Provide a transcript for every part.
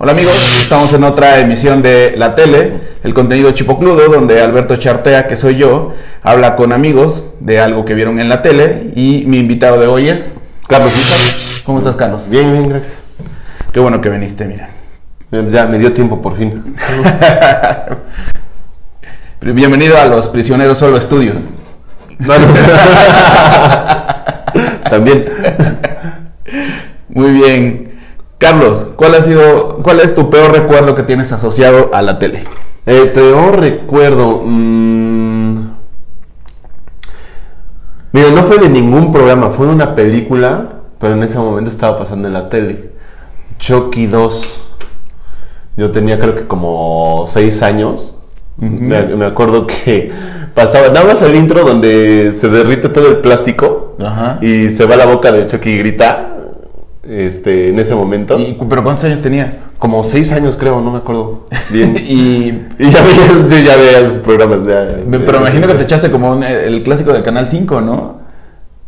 Hola amigos, estamos en otra emisión de La Tele, el contenido chipocludo, donde Alberto Chartea, que soy yo, habla con amigos de algo que vieron en la tele y mi invitado de hoy es Carlos. ¿Cómo estás, Carlos? Bien, bien, gracias. Qué bueno que viniste, mira. Ya me dio tiempo por fin. Bienvenido a los Prisioneros Solo Estudios. También. Muy bien. Carlos, ¿cuál ha sido, cuál es tu peor recuerdo que tienes asociado a la tele? El peor recuerdo. mm, Mira, no fue de ningún programa, fue de una película, pero en ese momento estaba pasando en la tele. Chucky 2. Yo tenía creo que como 6 años. me, me acuerdo que pasaba, nada más el intro donde se derrite todo el plástico Ajá. y se va la boca de Chucky y grita. Este, en ese momento. ¿Y, ¿Pero cuántos años tenías? Como 6 años creo, no me acuerdo bien. y, Y ya veías, ya veías programas ya. pero me imagino que te echaste como un- el clásico de Canal 5, ¿no?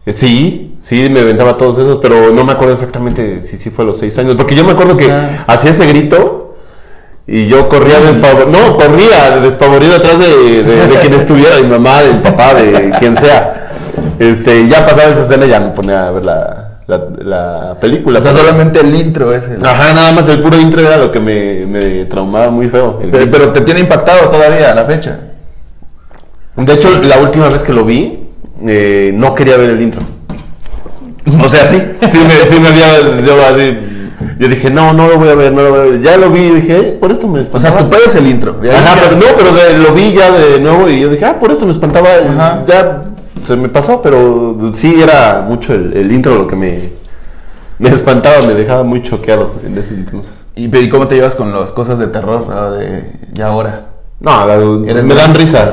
Eh, Sí, sí, me aventaba todos esos, pero no me acuerdo exactamente si sí fue a los seis años. Porque yo me acuerdo que Ah. hacía ese grito y yo corría despavorido. No, corría despavorido atrás de, de- de quien estuviera, de mi mamá, de mi papá, de quien sea. Este, ya pasaba esa escena y ya me ponía a ver la, la, la película. O sea, solamente el intro es el... Ajá, nada más el puro intro era lo que me, me traumaba muy feo. Pero, te tiene impactado todavía a la fecha. De hecho, la última vez que lo vi, eh, no quería ver el intro. O sea, sí. Sí me, sí me había, yo así, yo dije, no, no lo voy a ver, no lo voy a ver. Ya lo vi y dije, "Ay, por esto me O sea, espantaba. tu pedo es el intro. Ajá, ya- pero no, pero de- lo vi ya de nuevo y yo dije, ah, por esto me espantaba. Ajá. Ya se me pasó, pero sí era mucho el, el intro lo que me, me espantaba, me dejaba muy choqueado en ese entonces. ¿Y, ¿Y cómo te llevas con las cosas de terror ah, de ya ahora? No, la- Eres me dan risa.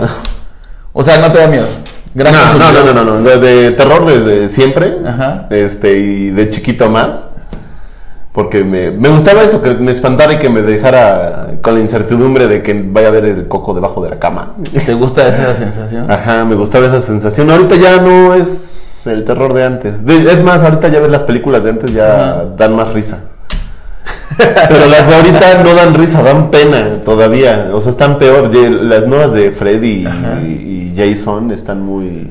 O sea, no te da miedo. Gran No, no, no, no, no, no, De, de terror desde siempre. Ajá. Este, y de chiquito más. Porque me, me gustaba eso, que me espantara y que me dejara con la incertidumbre de que vaya a ver el coco debajo de la cama. ¿Te gusta esa sensación? Ajá, me gustaba esa sensación. Ahorita ya no es el terror de antes. De- es más, ahorita ya ves las películas de antes ya dan más risa. Pero las de ahorita no dan risa, dan pena todavía. O sea, están peor. Las nuevas de Freddy y Jason están muy...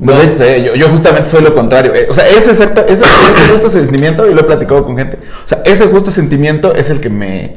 No ¿Ves? sé, yo, yo justamente soy lo contrario. Eh, o sea, ese, exacta, ese, ese justo sentimiento, y lo he platicado con gente, o sea, ese justo sentimiento es el que me...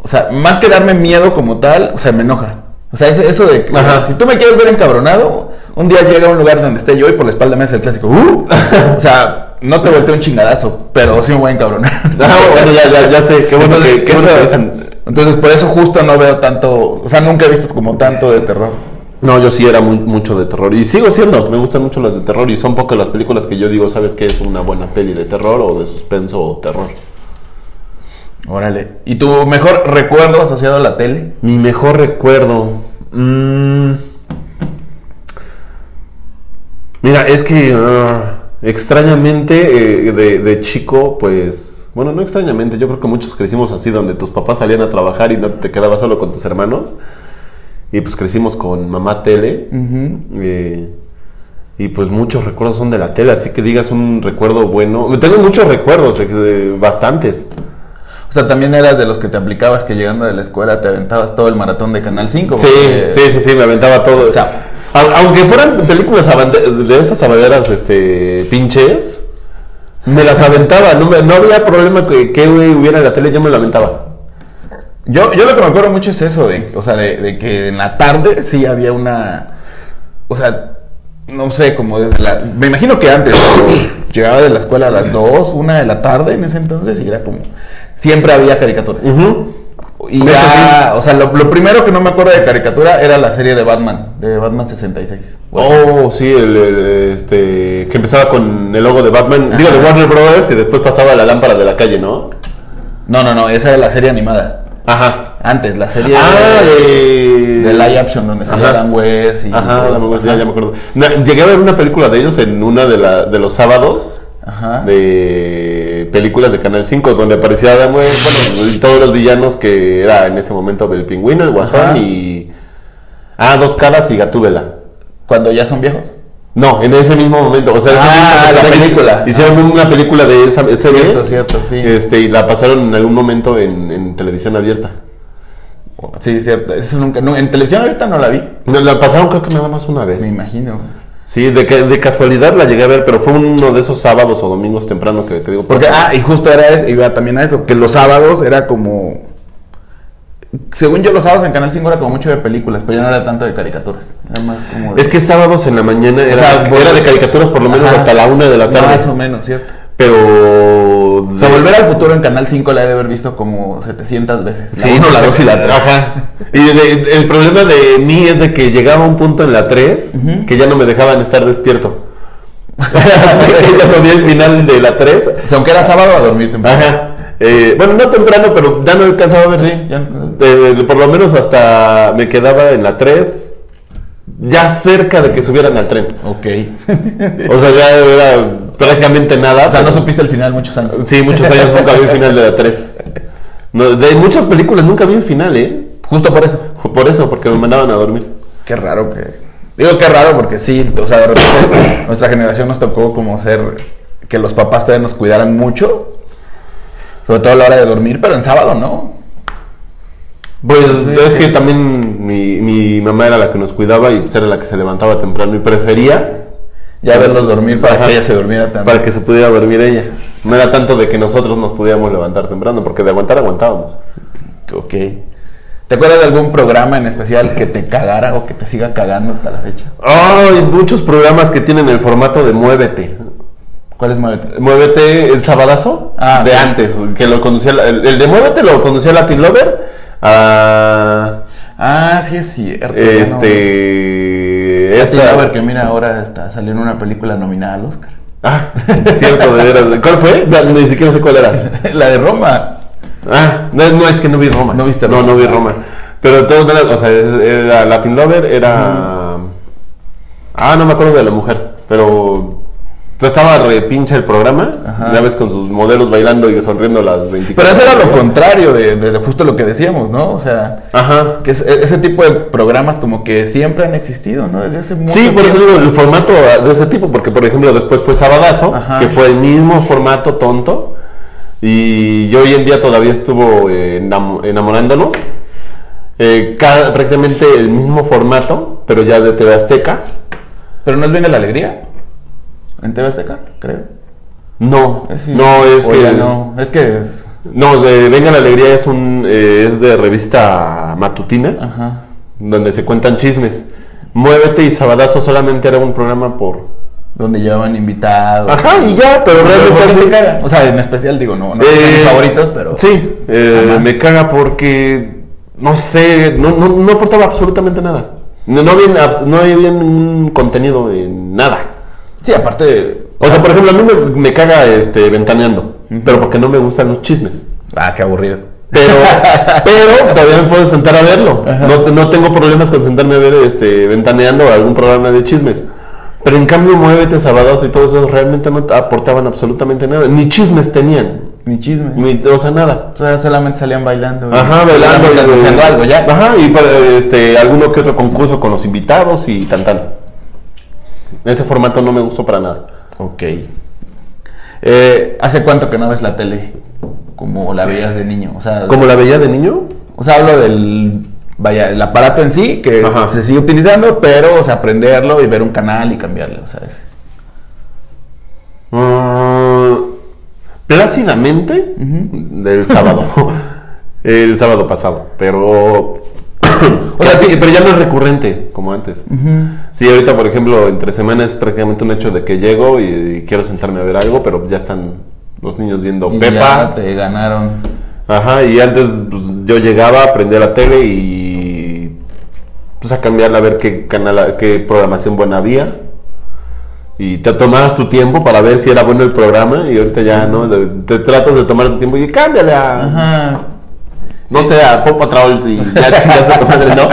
O sea, más que darme miedo como tal, o sea, me enoja. O sea, ese- eso de que Ajá. si tú me quieres ver encabronado, un día llega a un lugar donde esté yo y por la espalda me hace el clásico, ¡uh! O sea, no te volteo un chingadazo, pero sí me voy a encabronar. Ah, bueno, ya, ya, ya sé. Qué bueno Entonces, que, qué bueno eso- que entonces, por eso justo no veo tanto, o sea, nunca he visto como tanto de terror. No, yo sí era muy- mucho de terror. Y sigo siendo. Me gustan mucho las de terror. Y son pocas las películas que yo digo, ¿sabes qué? Es una buena peli de terror o de suspenso o terror. Órale. ¿Y tu mejor recuerdo asociado a la tele? Mi mejor recuerdo. mm, Mira, es que ah, extrañamente eh, de, de chico, pues. Bueno, no extrañamente, yo creo que muchos crecimos así, donde tus papás salían a trabajar y no te quedabas solo con tus hermanos. Y pues crecimos con mamá tele. eh, y pues muchos recuerdos son de la tele, así que digas un recuerdo bueno. Tengo muchos recuerdos, eh, bastantes. O sea, también eras de los que te aplicabas que llegando de la escuela te aventabas todo el maratón de Canal 5. Sí, porque- sí, sí, sí, me aventaba todo. O sea, Au- aunque fueran películas de esas abanderas este, pinches, me las aventaba. No, me- no había problema que, que hubiera en la tele, yo me la aventaba. Yo, yo lo que me acuerdo mucho es eso, de, o sea, de, de que en la tarde sí había una, o sea, no sé, como desde la, me imagino que antes, llegaba de la escuela a las 2, 1 de la tarde en ese entonces y era como, siempre había caricaturas. Y De ya, hecho, o sea, lo, lo primero que no me acuerdo de caricatura era la serie de Batman, de Batman 66. Oh, sí, el, el, este, que empezaba con el logo de Batman, digo, de Warner Brothers y después pasaba a la lámpara de la calle, ¿no? No, no, no, esa era la serie animada. Ajá. Antes, la serie Ah, de, de... live action donde salía. Dan West y Ajá, todo ya eso. ya- ya me acuerdo. Llegué a ver una película de ellos en una de, la, de los sábados Ajá. de películas de Canal 5 donde aparecía West, bueno, y todos los villanos que era en ese momento el pingüino, el guasón Ajá. y... Ah, dos caras y Gatúbela. Cuando ya son viejos. No, en ese mismo momento. O sea, ese Ah, mismo- la película. Hicieron una película de esa serie. Cierto, cierto, sí. Este, y la pasaron en algún momento en, en televisión abierta. Sí, cierto. Eso nunca, no, en televisión ahorita no la vi. No, La pasaron creo que nada más una vez. Me imagino. Sí, de, ca- de casualidad la llegué a ver, pero fue uno de esos sábados o domingos temprano que te digo. Porque, ah, y justo era eso, iba también a eso, que los sábados era como. Según yo, los sábados en Canal 5 era como mucho de películas, pero ya no era tanto de caricaturas. Era más como. de- Es que sábados en la mañana era, sea, era de caricaturas por lo menos Ajá. hasta la una de la tarde. Más o menos, ¿cierto? Pero. O sea, Volver al Futuro en Canal 5 la he de haber visto como 700 veces. Sí, uno, no la sé. 2 y la 3. Ajá. Y de- el problema de mí es de que llegaba un punto en la 3 que ya no me dejaban estar despierto. Así que ya no vi el final de la 3. O sea, aunque era sábado a dormir temprano. Ajá. Eh, bueno, no temprano, pero ya no alcanzaba a ver. Sí, ya. Eh, por lo menos hasta me quedaba en la 3, ya cerca de que subieran al tren. Ok. O sea, ya era prácticamente nada. O sea, no supiste el final muchos años. Sí, muchos años nunca vi el final de la 3. No, de muchas películas nunca vi el final, ¿eh? Justo por eso. Por eso, porque me mandaban a dormir. Qué raro que. Digo qué raro porque sí, o sea, de repente nuestra generación nos tocó como ser. que los papás todavía nos cuidaran mucho. Sobre todo a la hora de dormir, pero en sábado no. Pues Sí, es sí. que también mi, mi mamá era la que nos cuidaba y era la que se levantaba temprano y prefería Ya verlos dormir para Ajá. que ella se durmiera también. para que se pudiera dormir ella. No era tanto de que nosotros nos pudiéramos levantar temprano, porque de aguantar aguantábamos. Ok. ¿Te acuerdas de algún programa en especial que te cagara o que te siga cagando hasta la fecha? Hay muchos programas que tienen el formato de Muévete. ¿Cuál es Muévete? Muévete, el sabadazo Ah, de sí. antes, que lo conducía, el, el de Muévete lo conducía Latin Lover a Ah, sí es cierto. no. este Este esta- Lover que mira ahora está salió en una película nominada al Oscar. Ah, cierto, de veras. ¿Cuál fue? No, Ni siquiera sé cuál era. la de Roma. Ah, no, no, es que no vi Roma. ¿No viste No, Roma? no vi Roma. Pero de todas maneras, o sea, era Latin Lover, era... Ah, no me acuerdo de la mujer, pero... sea, estaba re pinche el programa, Ajá. ya ves, con sus modelos bailando y sonriendo las 24 Pero eso era lo contrario de, de justo lo que decíamos, ¿no? O sea, Ajá. que es- ese tipo de programas como que siempre han existido, ¿no? Desde hace mucho Sí, por eso digo el formato de ese tipo, porque por ejemplo después fue Sabadazo, Ajá. que fue el mismo formato tonto, y yo hoy en día todavía estuvo eh, enam- enamorándonos, eh, cada- prácticamente el mismo formato, pero ya de TV Azteca. Pero no es Viene la Alegría. En TV Azteca, creo. No, Es no es que no, es que no de Venga la Alegría es un eh, es de revista matutina, ajá. donde se cuentan chismes. Muévete y Sabadazo solamente era un programa por Donde llevaban invitados. Ajá, y ya, pero realmente ¿por qué así- caga? O sea, en especial digo, no, no Eh, son mis favoritos, pero Sí, eh, me caga porque, no sé, no, no, no aportaba absolutamente nada. No, no, había, no había ningún contenido en nada. Sí, aparte O sea, por ejemplo, a mí me, me caga este, ventaneando, pero porque no me gustan los chismes. ah, qué aburrido. Pero, pero todavía me puedo sentar a verlo. No, no tengo problemas con sentarme a ver este, ventaneando algún programa de chismes. Pero en cambio, Muévete, Sabados y todo eso realmente no aportaban absolutamente nada. Ni chismes tenían. Ni chisme. Ni, o sea, nada. O sea, solamente salían bailando. y- Ajá, bailando y anunciando algo ya. Ajá, y para, este, alguno que otro concurso con los invitados y tan tan. Ese formato no me gustó para nada. Ok. Eh, ¿Hace cuánto que no ves la tele? Como la veías de niño. O sea, ¿Como la veía de niño? o sea hablo del. Vaya, el aparato en sí, que Ajá. se sigue utilizando, pero, o sea, aprenderlo y ver un canal y cambiarle, o sea, ese. Mm, plácidamente del sábado. el sábado pasado. Pero. O sea, sí, pero ya no es recurrente como antes. Sí, ahorita, por ejemplo, entre semanas es prácticamente un hecho de que llego y, y quiero sentarme a ver algo, pero ya están los niños viendo Y Pepa. ya te ganaron. Ajá, y antes pues, yo llegaba, prendía la tele y pues a cambiarla a ver qué canal, qué programación buena había. Y te tomabas tu tiempo para ver si era bueno el programa y ahorita ya no, te tratas de tomar tu tiempo y cámbiale a, Ajá. No sé, a Pop Patrols y ya chingas a tu madre, ¿no?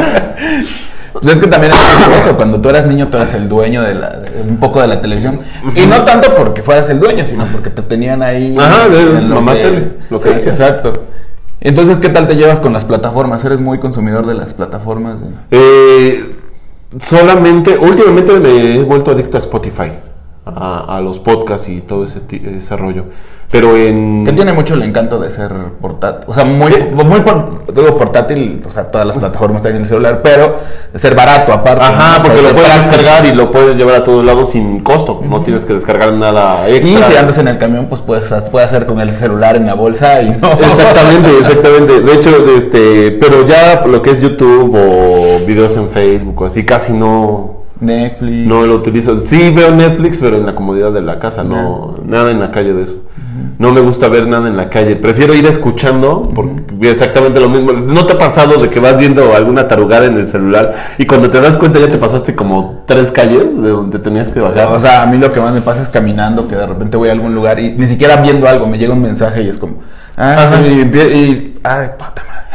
Pues es que también es eso, cuando tú eras niño tú eras el dueño de, la, de un poco de la televisión. Y no tanto porque fueras el dueño, sino porque te tenían ahí. Ajá, de en mamá tele, lo que sí, decía. exacto. Entonces, ¿qué tal te llevas con las plataformas? ¿Eres muy consumidor de las plataformas? Eh, Solamente, últimamente me he vuelto adicto a Spotify, a, a los podcasts y todo ese, ese rollo. Pero en... Que tiene mucho el encanto de ser portátil. O sea, muy, muy por- digo portátil, o sea, todas las plataformas están en el celular, pero de ser barato aparte. Ajá, ¿no? O sea, porque lo puedes descargar y lo puedes llevar a todos lados sin costo. No tienes que descargar nada Y extra. si andas en el camión, pues puedes, puedes hacer con el celular en la bolsa y no. Exactamente, exactamente. De hecho, este, pero ya lo que es YouTube o videos en Facebook o así, casi no, Netflix. no lo utilizo. Sí veo Netflix, pero en la comodidad de la casa, no, nada en la calle de eso. No me gusta ver nada en la calle. Prefiero ir escuchando, porque exactamente lo mismo. ¿No te ha pasado de que vas viendo alguna tarugada en el celular y cuando te das cuenta ya te pasaste como tres calles de donde tenías que bajar? O sea, a mí lo que más me pasa es caminando, que de repente voy a algún lugar y ni siquiera viendo algo, me llega un mensaje y es como, ah, sí, y, y- ay.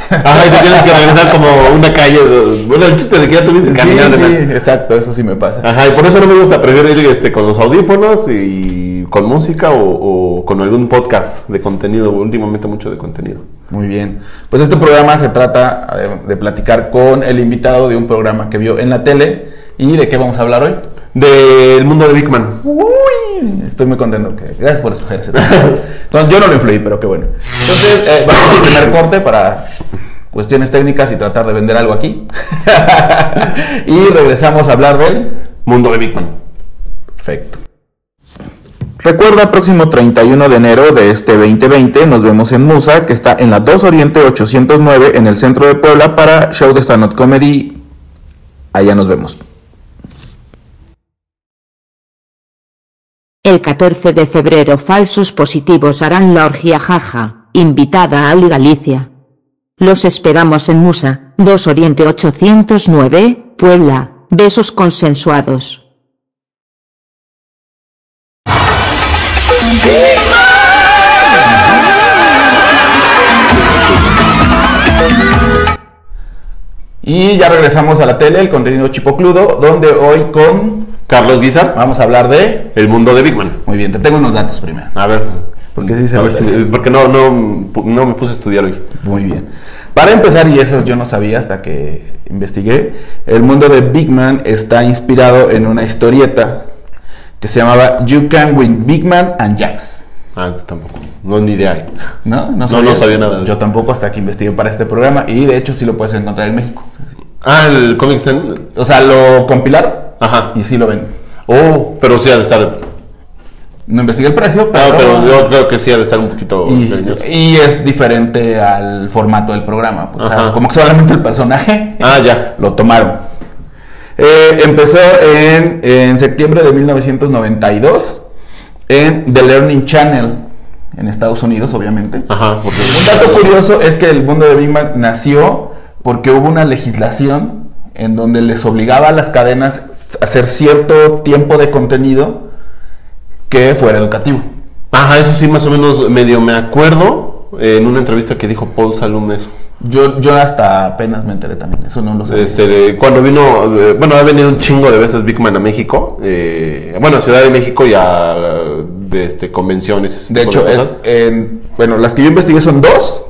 Ajá, y te tienes que regresar como una calle. Bueno, el chiste de que ya tuviste Sí, caminando. sí, además. exacto, eso sí me pasa. Ajá, y por eso no me gusta, prefiero ir este, con los audífonos y con música o, o con algún podcast de contenido, últimamente mucho de contenido. Muy bien. Pues este programa se trata de, de platicar con el invitado de un programa que vio en la tele. ¿Y de qué vamos a hablar hoy? Del mundo de Big Man. Uy, estoy muy contento. que- gracias por escoger ese tema. Entonces, yo no lo influí, pero qué bueno. Entonces, eh, vamos al primer corte para cuestiones técnicas y tratar de vender algo aquí. y regresamos a hablar del Mundo de Big Man. Perfecto. Recuerda, próximo 31 de enero de este 2020 nos vemos en Musa, que está en la 2 Oriente 809 en el centro de Puebla para show de stand-up comedy. Allá nos vemos. El 14 de febrero falsos positivos harán la orgía jaja, invitada a Ali Galicia. Los esperamos en Musa, 2 Oriente 809, Puebla, besos consensuados. Y ya regresamos a la tele, el contenido chipocludo, donde hoy con... Carlos Guizar, Vamos a hablar de... el mundo de Big Man. Muy bien, te tengo unos datos primero. A ver. Porque sí se A ver si- porque no, no, no me puse a estudiar hoy. Muy bien. Para empezar, y eso yo no sabía hasta que investigué, el mundo de Big Man está inspirado en una historieta que se llamaba You Can Win Big Man and Jax. Ah, tampoco. No, ni idea. ¿No? No, no sabía nada de Yo eso. tampoco hasta que investigué para este programa y de hecho sí lo puedes encontrar en México. Ah, el Comic Zen. O sea, lo compilaron Ajá. y sí lo ven. Oh, pero sí ha de estar. No investigué el precio, pero, Ah, pero yo creo que sí ha de estar un poquito y, es diferente al formato del programa. pues, como que solamente el personaje Ah, ya. lo tomaron. Eh, empezó en, en septiembre de 1992 en The Learning Channel en Estados Unidos, obviamente. Ajá, porque. Un dato curioso es que el mundo de Big Bang nació porque hubo una legislación en donde les obligaba a las cadenas hacer cierto tiempo de contenido que fuera educativo. Ajá, eso sí, más o menos medio me acuerdo eh, en una entrevista que dijo Paul Salum eso. Yo, yo hasta apenas me enteré también, eso no lo sé. Este, cuando vino, eh, bueno, ha venido un chingo de veces Big Man a México, eh, bueno, a Ciudad de México y a de, este, convenciones. De hecho, en- en- bueno, las que yo investigué son dos.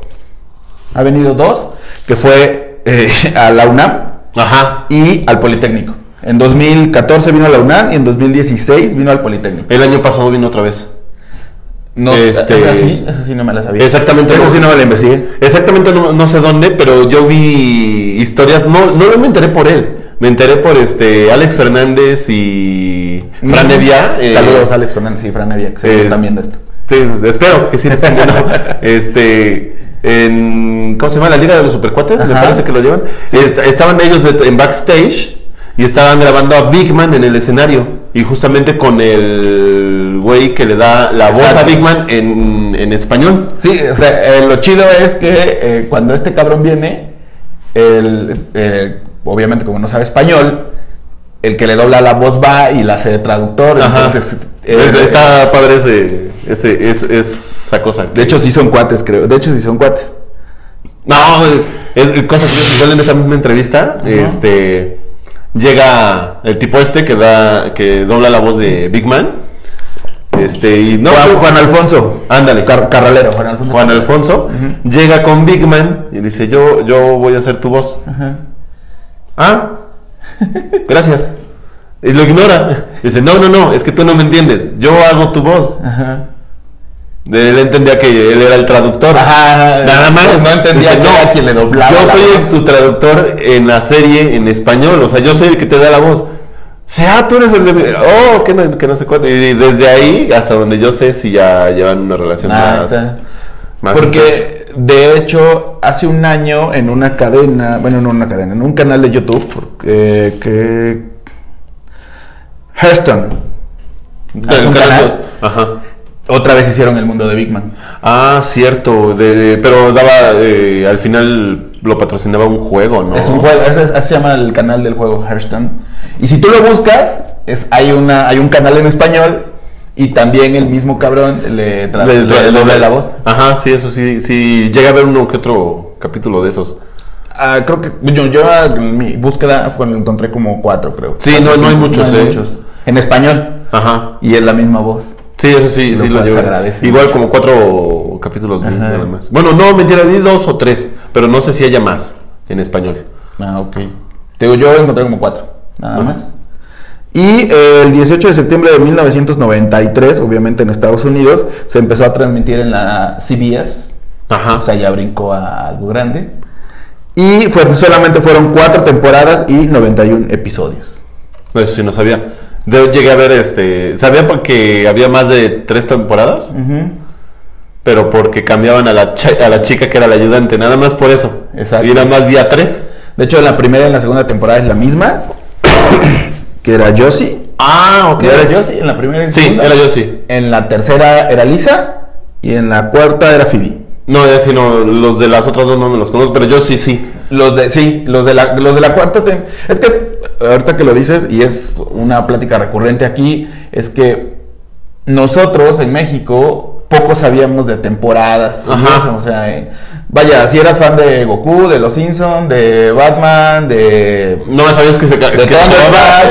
Ha venido dos, que fue eh, a la UNAM Ajá. y al Politécnico. En 2014 vino a la UNAM y en 2016 vino al Politécnico. El año pasado vino otra vez. No, Este- esa sí, esa sí no me la sabía. Exactamente. Esa sí no me la investigué. Exactamente, no, no sé dónde, pero yo vi historias, no, no me enteré por él, me enteré por este Alex Fernández y Fran Mm. Evia. eh, Saludos, Alex Fernández y Fran Evia, que se eh, están viendo esto. Sí, espero que sí estén viendo. este, en, ¿cómo se llama? La Liga de los Supercuates, me Ajá. parece que lo llevan. Est- estaban ellos en backstage y estaban grabando a Big Man en el escenario. Y justamente con el güey que le da la voz a. Big Man en, en español. Sí, o sea, eh, lo chido es que eh, cuando este cabrón viene, el, eh, obviamente como no sabe español, el que le dobla la voz va y la hace de traductor. Ajá. Entonces, eh, está padre ese, ese, es- esa cosa. de hecho sí son cuates, creo. De hecho sí son cuates. No, es cosa que igual en esa misma entrevista, este llega el tipo este que da, que dobla la voz de Big Man. Este, y no Juan, Juan Alfonso. Ándale. Car- Carralero, Juan Alfonso. Juan Alfonso llega con Big Man y dice, yo, yo voy a hacer tu voz. Ajá. Ah, Gracias. Y lo ignora. Dice, no, no, no, es que tú no me entiendes. Yo hago tu voz. Ajá. Él entendía que él era el traductor. Ajá, Nada más. no entendía que era quien le doblaba Yo soy el- voz". tu traductor en la serie en español. O sea, yo soy el que te da la voz. Sí, ah, tú eres el de... Oh, que no, que no sé cuánto. Y desde ahí hasta donde yo sé si ya llevan una relación Ah, más... está. más estrecha. Porque de hecho hace un año en una cadena, bueno, no una cadena, en un canal de YouTube eh, que Hearthstone es un canal. Ajá. Otra vez hicieron el mundo de Big Man. Ah, cierto. de- de- pero daba... eh, al final lo patrocinaba un juego, ¿no? Es un juego, así se llama el canal del juego Hearthstone. Y si tú lo buscas, es, hay una hay un canal en español y también el mismo cabrón le, tra- Le- le le- dobla le- la voz. Ajá, sí, eso sí. Sí, llega a ver uno que otro capítulo de esos. Ah, creo que yo, yo en mi búsqueda fue, encontré como cuatro, creo. Sí, no- no hay muchos, hay eh. muchos. En español. Ajá. Y es la misma voz. Sí, eso sí, sí lo agradece Igual como cuatro capítulos Ajá. nada más. Bueno, no, mentira, vi dos o tres, pero no sé si haya más en español. Ah, ok. Te digo, yo encontré como cuatro, nada Ajá. más. Y eh, el 18 de septiembre de 1993, obviamente en Estados Unidos, se empezó a transmitir en la CBS. Ajá. O sea, ya brincó a algo grande. Y fue, solamente fueron cuatro temporadas y 91 episodios. Eso sí no sabía. Yo llegué a ver este. Sabía porque había más de tres temporadas, pero porque cambiaban a la, a la chica que era la ayudante, nada más por eso. Exacto. Y nada más vi a tres. De hecho, la primera y la segunda temporada es la misma, que era Josie. Ah, ok. ¿Era Josie en la primera y la Sí, segunda? era sí. En la tercera era Lisa y en la cuarta era Phoebe. No, ya sí, no, los de las otras dos no me los conozco, pero yo sí, sí. Los de, sí, los de la, los de la cuarta. es que ahorita que lo dices, y es una plática recurrente aquí, es que nosotros en México poco sabíamos de temporadas. eso, o sea, eh, vaya, si eras fan de Goku, de Los Simpsons, de Batman, de. No me sabías que se De que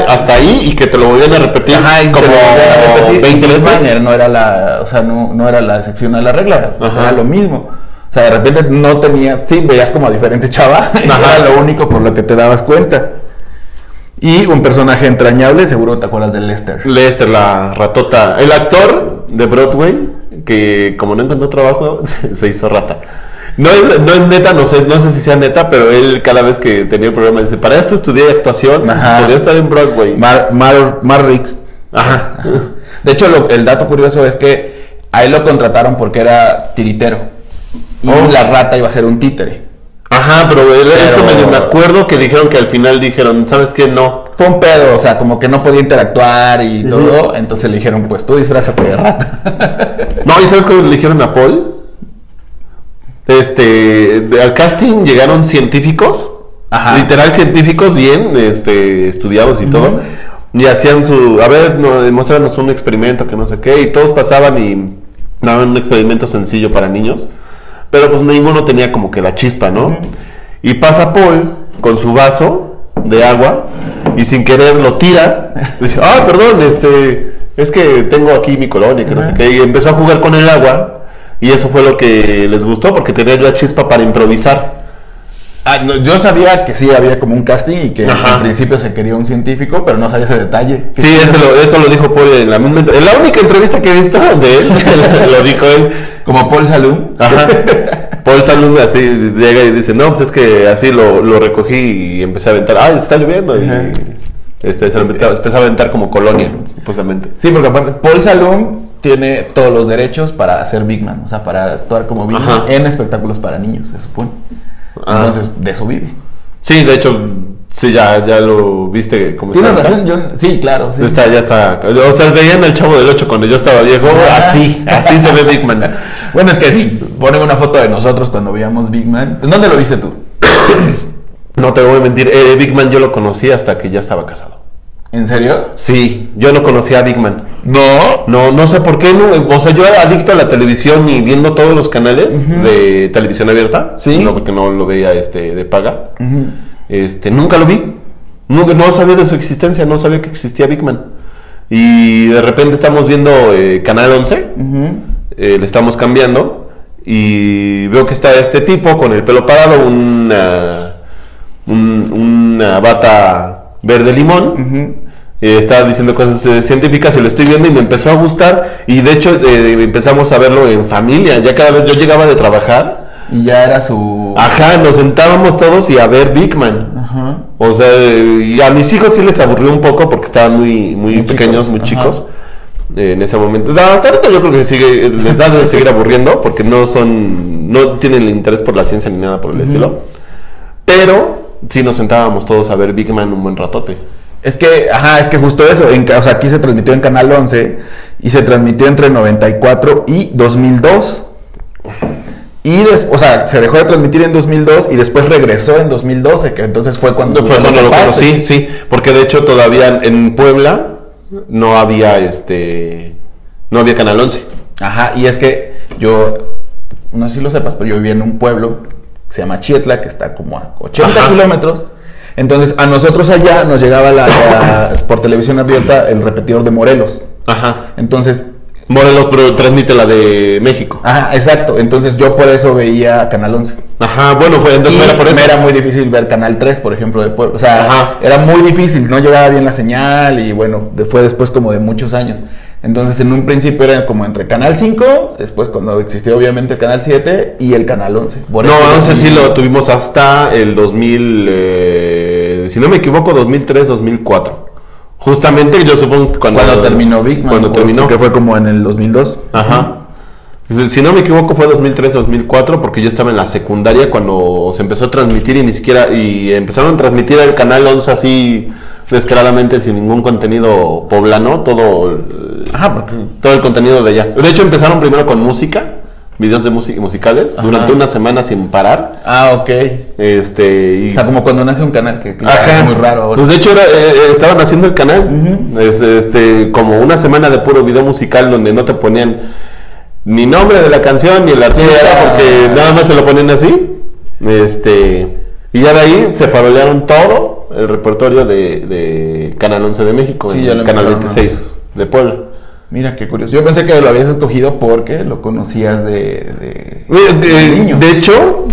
hasta ahí y que te lo volvían a repetir Ajá, y como a repetir, 20 y Big veces. No era la, o sea, no, no era la excepción a la regla, Ajá. era lo mismo. O sea, de repente no tenía, sí, veías como a diferente chava, Ajá. era lo único por lo que te dabas cuenta. Y un personaje entrañable, seguro te acuerdas de Lester. Lester, la ratota. El actor de Broadway, que como no encontró trabajo, se hizo rata. No es, no es neta, no sé, no sé si sea neta, pero él cada vez que tenía el programa dice, para esto estudié actuación, Ajá. podría estar en Broadway. Mar, Mar, Mar Riggs. Ajá. De hecho, lo- el dato curioso es que a él lo contrataron porque era tiritero. Y Oh. la rata iba a ser un títere. Ajá, pero, él- eso Pero- me, acuerdo que dijeron que al final dijeron, ¿sabes qué? No. Fue un pedo, o sea, como que no podía interactuar y todo. Entonces le dijeron, pues tú disfrázate de rata. No, ¿y sabes cómo le dijeron a Paul? Este, al casting llegaron científicos, Ajá. literal científicos bien, este, estudiados y todo, y hacían su, a ver, no, un experimento que no sé qué, y todos pasaban y daban un experimento sencillo para niños, pero pues ninguno tenía como que la chispa, ¿no? Y pasa Paul con su vaso de agua y sin querer lo tira, dice, ah, perdón, este, es que tengo aquí mi colonia, que no sé qué, y empezó a jugar con el agua. Y eso fue lo que les gustó porque tenía la chispa para improvisar. Ah, no, yo sabía que sí había como un casting y que Ajá. al principio se quería un científico, pero no sabía ese detalle. Sí, eso lo, eso lo dijo Paul en la, en la única entrevista que he visto de él, lo dijo él. Como Paul Salum. Ajá. Paul Salum así llega y dice, no, pues es que así lo, lo recogí y empecé a aventar. Ah, está lloviendo. Y este, se lo empezó, empezó a aventar como colonia, supuestamente. Sí, porque aparte, Paul Salum tiene todos los derechos para hacer Big Man, o sea, para actuar como Big. Man en espectáculos para niños, se supone. Ah. Entonces, de eso vive. Sí, de hecho, sí, ya, ya lo viste como Tienes está razón, yo. Sí, claro, sí. Está, ya está. O sea, veían el chavo del 8 cuando yo estaba viejo. Ah. Así, así se ve Big Man. Bueno, es que sí, ponen una foto de nosotros cuando veíamos Big Man. ¿Dónde lo viste tú? No te voy a mentir, eh, Big Man yo lo conocí hasta que ya estaba casado. ¿En serio? Sí, yo no conocía a Big Man. No. No, no sé por qué, no, o sea, yo era adicto a la televisión y viendo todos los canales de televisión abierta. Sí. No, porque no lo veía este, de paga. Este, nunca lo vi. Nunca, no sabía de su existencia, no sabía que existía Big Man. Y de repente estamos viendo eh, Canal 11, eh, le estamos cambiando y veo que está este tipo con el pelo parado, una, un- una bata verde limón. Eh, estaba diciendo cosas eh, científicas y lo estoy viendo y me empezó a gustar. Y de hecho eh, empezamos a verlo en familia. Ya cada vez yo llegaba de trabajar. Y ya era su. Ajá, nos sentábamos todos y a ver Big Man. Ajá. O sea, y a mis hijos sí les aburrió un poco porque estaban muy, muy, Muy pequeños, chicos, muy ajá. chicos. en ese momento. No, hasta ahorita yo creo que sigue, les da de seguir aburriendo porque no son, no tienen el interés por la ciencia ni nada por el estilo. Pero sí nos sentábamos todos a ver Big Man un buen ratote. Es que, ajá, es que justo eso. En, o sea, aquí se transmitió en Canal 11 y se transmitió entre 94 y 2002. Y des- o sea, se dejó de transmitir en 2002 y después regresó en 2012, que entonces fue cuando, Fue cuando lo conocí, sí, porque de hecho todavía en Puebla no había este, no había Canal 11. Ajá, y es que yo, no sé si lo sepas, pero yo vivía en un pueblo que se llama Chietla, que está como a 80 Ajá. kilómetros. Entonces, a nosotros allá nos llegaba la, la- por televisión abierta el repetidor de Morelos. Ajá. Entonces, Morelos pero transmite la de México. ajá, exacto. Entonces, yo por eso veía Canal 11. Ajá, bueno, fue entonces y era por eso. me era muy difícil ver Canal 3, por ejemplo, de pueblo. O sea, Ajá. era muy difícil, no llegaba bien la señal y bueno, fue después como de muchos años. Entonces, en un principio era como entre Canal 5, después cuando existió obviamente el Canal 7 y el Canal 11. Por No, eso- 11 sí lo tuvimos hasta el 2000, eh, si no me equivoco, 2003, 2004. Justamente yo supongo cuando, Cuando terminó Big Man. Cuando terminó. Que fue como en el 2002. Ajá. Si no me equivoco fue 2003-2004 porque yo estaba en la secundaria cuando se empezó a transmitir y ni siquiera y empezaron a transmitir el canal 11 así descaradamente sin ningún contenido poblano, todo Ajá, porque... todo el contenido de allá. De hecho empezaron primero con música, videos de música musicales Ajá. durante una semana sin parar. Ah, ok. Este y O sea, como cuando nace un canal, que, que ya Ajá. es muy raro ahora. Pues de hecho era, eh, eh, estaban haciendo el canal. Es, este, como una semana de puro video musical donde no te ponían ni nombre de la canción ni el artista era- porque nada más te lo ponían así. Este, y ya de ahí se farolearon todo el repertorio de, de Canal 11 de México, Sí, Canal empezaron a- 26 de Puebla. Mira qué curioso. Yo pensé que lo habías escogido porque lo conocías de, de, de eh, niño. De hecho,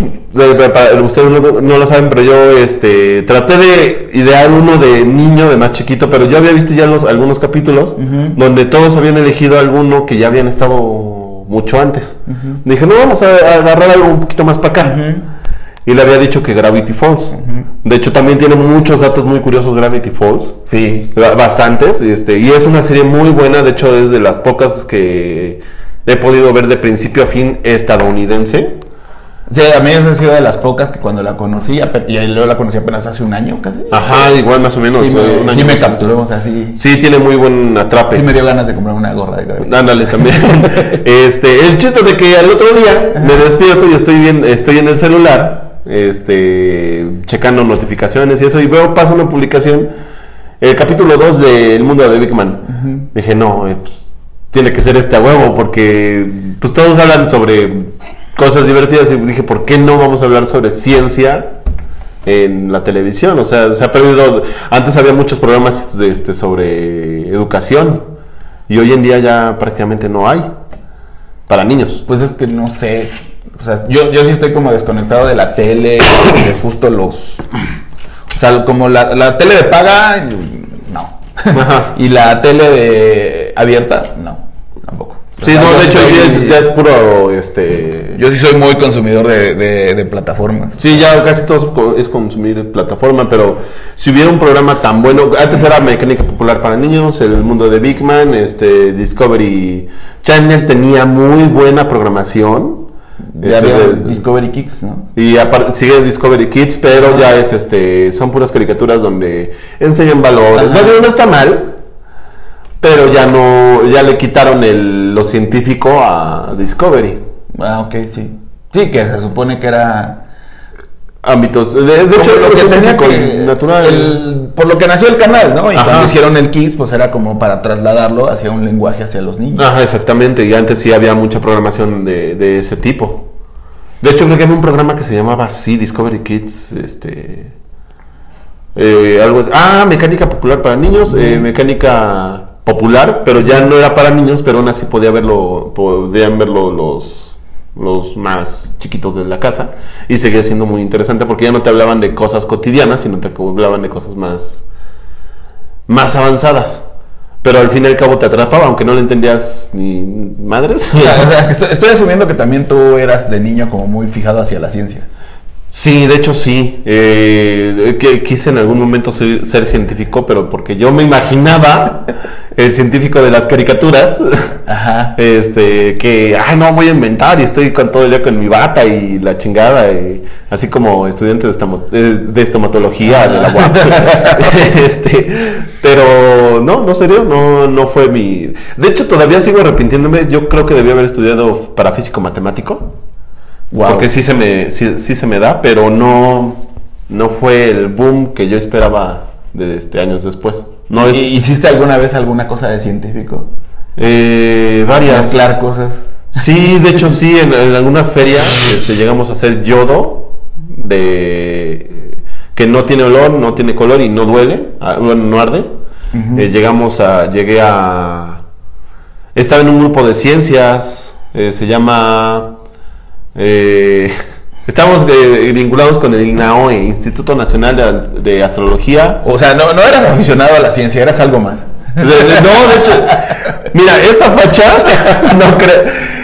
ustedes no, lo saben, pero yo este, traté de idear uno de niño, de más chiquito, pero yo había visto ya los, algunos capítulos donde todos habían elegido alguno que ya habían estado mucho antes. Dije, no, vamos a, agarrar algo un poquito más para acá. Y le había dicho que Gravity Falls. De hecho, también tiene muchos datos muy curiosos Gravity Falls. Sí. Ba- Bastantes, este, y es una serie muy buena, de hecho es de las pocas que he podido ver de principio a fin estadounidense. Sí, a mí esa ha sido de las pocas que cuando la conocí, y luego la conocí apenas hace un año casi. Ajá, igual más o menos. sí, me, un sí año me más. capturó, o sea, sí, Sí, tiene muy buen atrape. sí me dio ganas de comprar una gorra de Gravity. Ándale también. este, el chiste de que al otro día me despierto y estoy bien, estoy en el celular, este, checando notificaciones y eso, y veo, pasa una publicación, el capítulo 2 de El mundo de Big Man. Dije, no, eh, pues, tiene que ser este a huevo, porque pues todos hablan sobre cosas divertidas y dije, ¿por qué no vamos a hablar sobre ciencia? en la televisión, o sea, se ha perdido. Antes había muchos programas de, este, sobre educación y hoy en día ya prácticamente no hay para niños. Pues es que no sé. O sea, yo, yo sí estoy como desconectado de la tele, de justo los. O sea, como la, la tele de paga, no. Ajá. y la tele de abierta, no, tampoco. Sí, no, de hecho soy- ya es, puro, este... Yo sí soy muy consumidor de, de- de plataformas. Sí, ya casi todo es consumir plataforma, pero si hubiera un programa tan bueno, antes era Mecánica Popular para Niños, El Mundo de Big Man, este, Discovery Channel tenía muy buena programación. Ya Este, había Discovery Kicks, ¿no? Y aparte sigue Discovery Kids, pero ya es este, son puras caricaturas donde enseñan valores. Ajá. No, no está mal, pero ya no, ya le quitaron el, lo científico a Discovery. Ah, ok, sí. Sí, que se supone que era. Ámbitos, de, de hecho lo que tenía que- natural. el- por lo que nació el canal, ¿no? Y Ajá. cuando hicieron el Kids, pues era como para trasladarlo hacia un lenguaje hacia los niños. Ajá, exactamente, y antes sí había mucha programación de, de ese tipo. De hecho, creo que había un programa que se llamaba así, Discovery Kids, este... eh, algo así. Ah, mecánica popular para niños, eh, mecánica popular, pero ya no era para niños, pero aún así podía verlo, podían verlo los, los más chiquitos de la casa, y seguía siendo muy interesante porque ya no te hablaban de cosas cotidianas, sino te hablaban de cosas más más avanzadas. Pero al fin y al cabo te atrapaba, aunque no le entendías ni madres. O sea, o sea, estoy, estoy asumiendo que también tú eras de niño como muy fijado hacia la ciencia. Sí, de hecho sí. Eh, quise en algún momento ser, ser científico, pero porque yo me imaginaba el científico de las caricaturas. Ajá. Este, que, ay, no, voy a inventar y estoy con todo el día con mi bata y la chingada, y así como estudiante de, estamo- de- estomatología de la UAP. este, pero no, no serio, no, no fue mi. De hecho, todavía sigo arrepintiéndome. Yo creo que debía haber estudiado para físico matemático. Wow. Porque sí se me, sí, sí se me da, pero no, no fue el boom que yo esperaba de este, años después. No es, ¿Y- ¿Hiciste alguna vez alguna cosa de científico? eh, varias. Mezclar cosas. Sí, de hecho sí, en, en algunas ferias este, llegamos a hacer yodo de que no tiene olor, no tiene color y no duele, ah, bueno, no arde. Eh, llegamos a, llegué a, estaba en un grupo de ciencias, eh, se llama, eh, estamos vinculados con el INAOE, Instituto Nacional de, de Astrología, O sea, no, no eras aficionado a la ciencia, eras algo más. no, de hecho, mira, esta facha, no creo.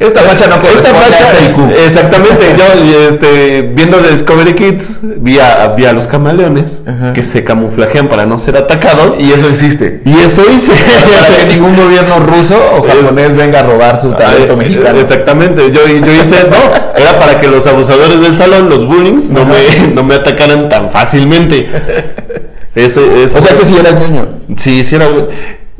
Esta facha no Esta a facha, este IQ. exactamente. Yo, este, viendo Discovery Kids, vi a, vi a los camaleones Ajá. que se camuflajean para no ser atacados. Y eso existe. Y eso hice. Para que ningún gobierno ruso o japonés venga a robar su talento Ah, mexicano. Exactamente, yo, yo hice, no, era para que los abusadores del salón, los bullings, no me, no me atacaran tan fácilmente. Eso, eso- O sea que si eras niño. Sí, sí era.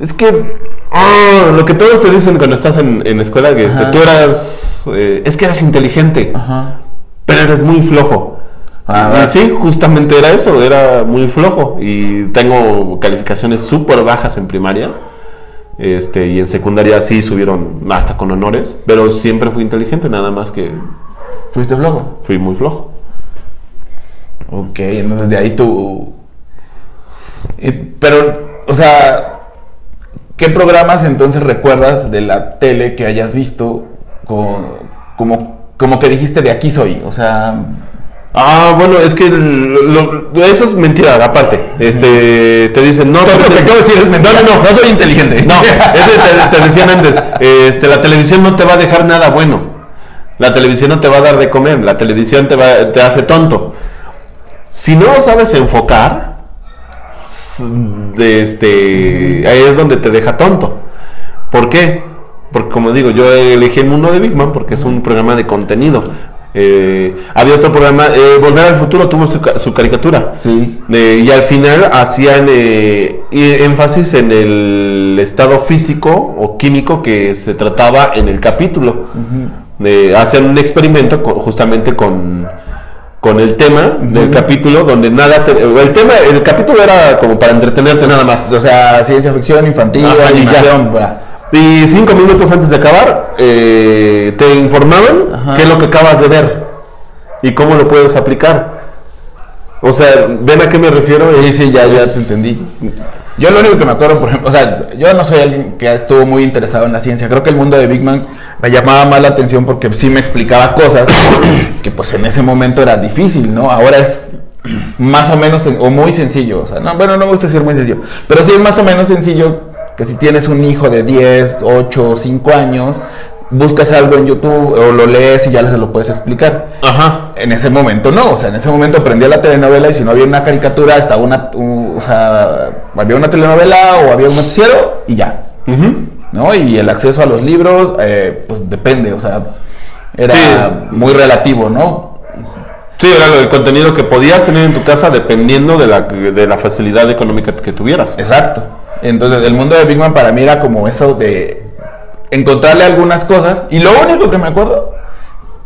Es que. Ah, lo que todos te dicen cuando estás en, en escuela, que este, tú eras. eh, es que eras inteligente, Ajá. pero eres muy flojo. Ah, y sí, justamente era eso, era muy flojo. Y tengo calificaciones súper bajas en primaria. Este, y en secundaria sí subieron hasta con honores. Pero siempre fui inteligente, nada más que Fuiste flojo. fui muy flojo. Ok, entonces de ahí tú. Y- pero, o sea, ¿qué programas entonces recuerdas de la tele que hayas visto con- como, como que dijiste de aquí soy? O sea, Ah, bueno, es que lo- lo- eso es mentira, aparte. Este, te dicen, no, acabo de decir es mentira. No, no, no, no soy inteligente. No, te, te decían antes, este, la televisión no te va a dejar nada bueno. La televisión no te va a dar de comer, la televisión te, va, te hace tonto. Si no sabes enfocar, de este, ahí es donde te deja tonto. ¿Por qué? Porque como digo, yo elegí el mundo de Big Man porque es un programa de contenido. Eh, había otro programa, eh, Volver al Futuro tuvo su, ca- su caricatura. Sí. Eh, y al final hacían énfasis en el estado físico o químico que se trataba en el capítulo. Eh, hacían un experimento con- justamente con, con el tema del capítulo, donde nada. te- el tema, el capítulo era como para entretenerte nada más. O sea, ciencia ficción, infantil, Ajá, y animación. cinco minutos antes de acabar, eh, te informaban Ajá. qué es lo que acabas de ver y cómo lo puedes aplicar. O sea, ¿ven a qué me refiero? Sí, sí, ya, ya te entendí. Yo lo único que me acuerdo, por ejemplo, o sea, yo no soy alguien que estuvo muy interesado en la ciencia. Creo que el mundo de Big Man me llamaba más la atención porque sí me explicaba cosas que pues en ese momento era difícil, ¿no? Ahora es más o menos o muy sencillo. O sea, no, bueno, no me gusta decir muy sencillo, pero sí es más o menos sencillo que si tienes un hijo de 10, 8, 5 años, buscas algo en YouTube o lo lees y ya se lo puedes explicar. Ajá. En ese momento no, o sea, en ese momento prendía la telenovela y si no había una caricatura, estaba una, o sea, había una telenovela o había un noticiero y ya, Ujú. ¿no? Y el acceso a los libros, eh, pues depende, o sea, era Sí. muy relativo, ¿no? Sí, era lo- el contenido que podías tener en tu casa dependiendo de la, de la facilidad económica que tuvieras. Exacto. Entonces, el mundo de Big Man para mí era como eso de encontrarle algunas cosas y lo único que me acuerdo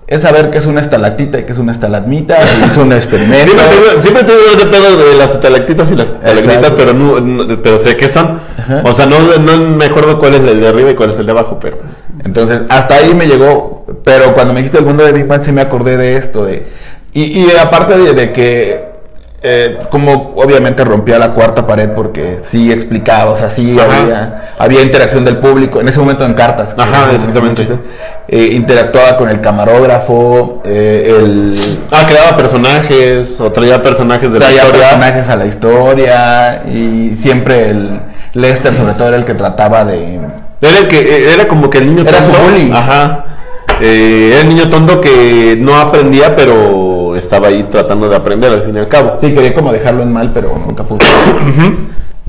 es saber que es una estalactita y que es una estalagmita y es un experimento. Siempre tengo, siempre tengo ese pedo de las estalactitas y las estalagmitas, pero, no, no- pero sé qué son. Ajá. O sea, no, no me acuerdo cuál es el de arriba y cuál es el de abajo, pero... Entonces, hasta ahí me llegó, pero cuando me dijiste el mundo de Big Bang sí me acordé de esto, de, y, y aparte de, de que eh, como obviamente rompía la cuarta pared porque sí explicaba, o sea, sí había, había interacción del público, en ese momento en cartas. Ajá, exactamente. eh, interactuaba con el camarógrafo, eh, el Ah, creaba personajes, o traía personajes de la historia. personajes a la historia y siempre el Lester sobre todo era el que trataba de Era el que era como que el niño Era tonto. su bully. Ajá. Eh, era el niño tonto que no aprendía, pero estaba ahí tratando de aprender al fin y al cabo. Sí, quería como dejarlo en mal, pero nunca pudo.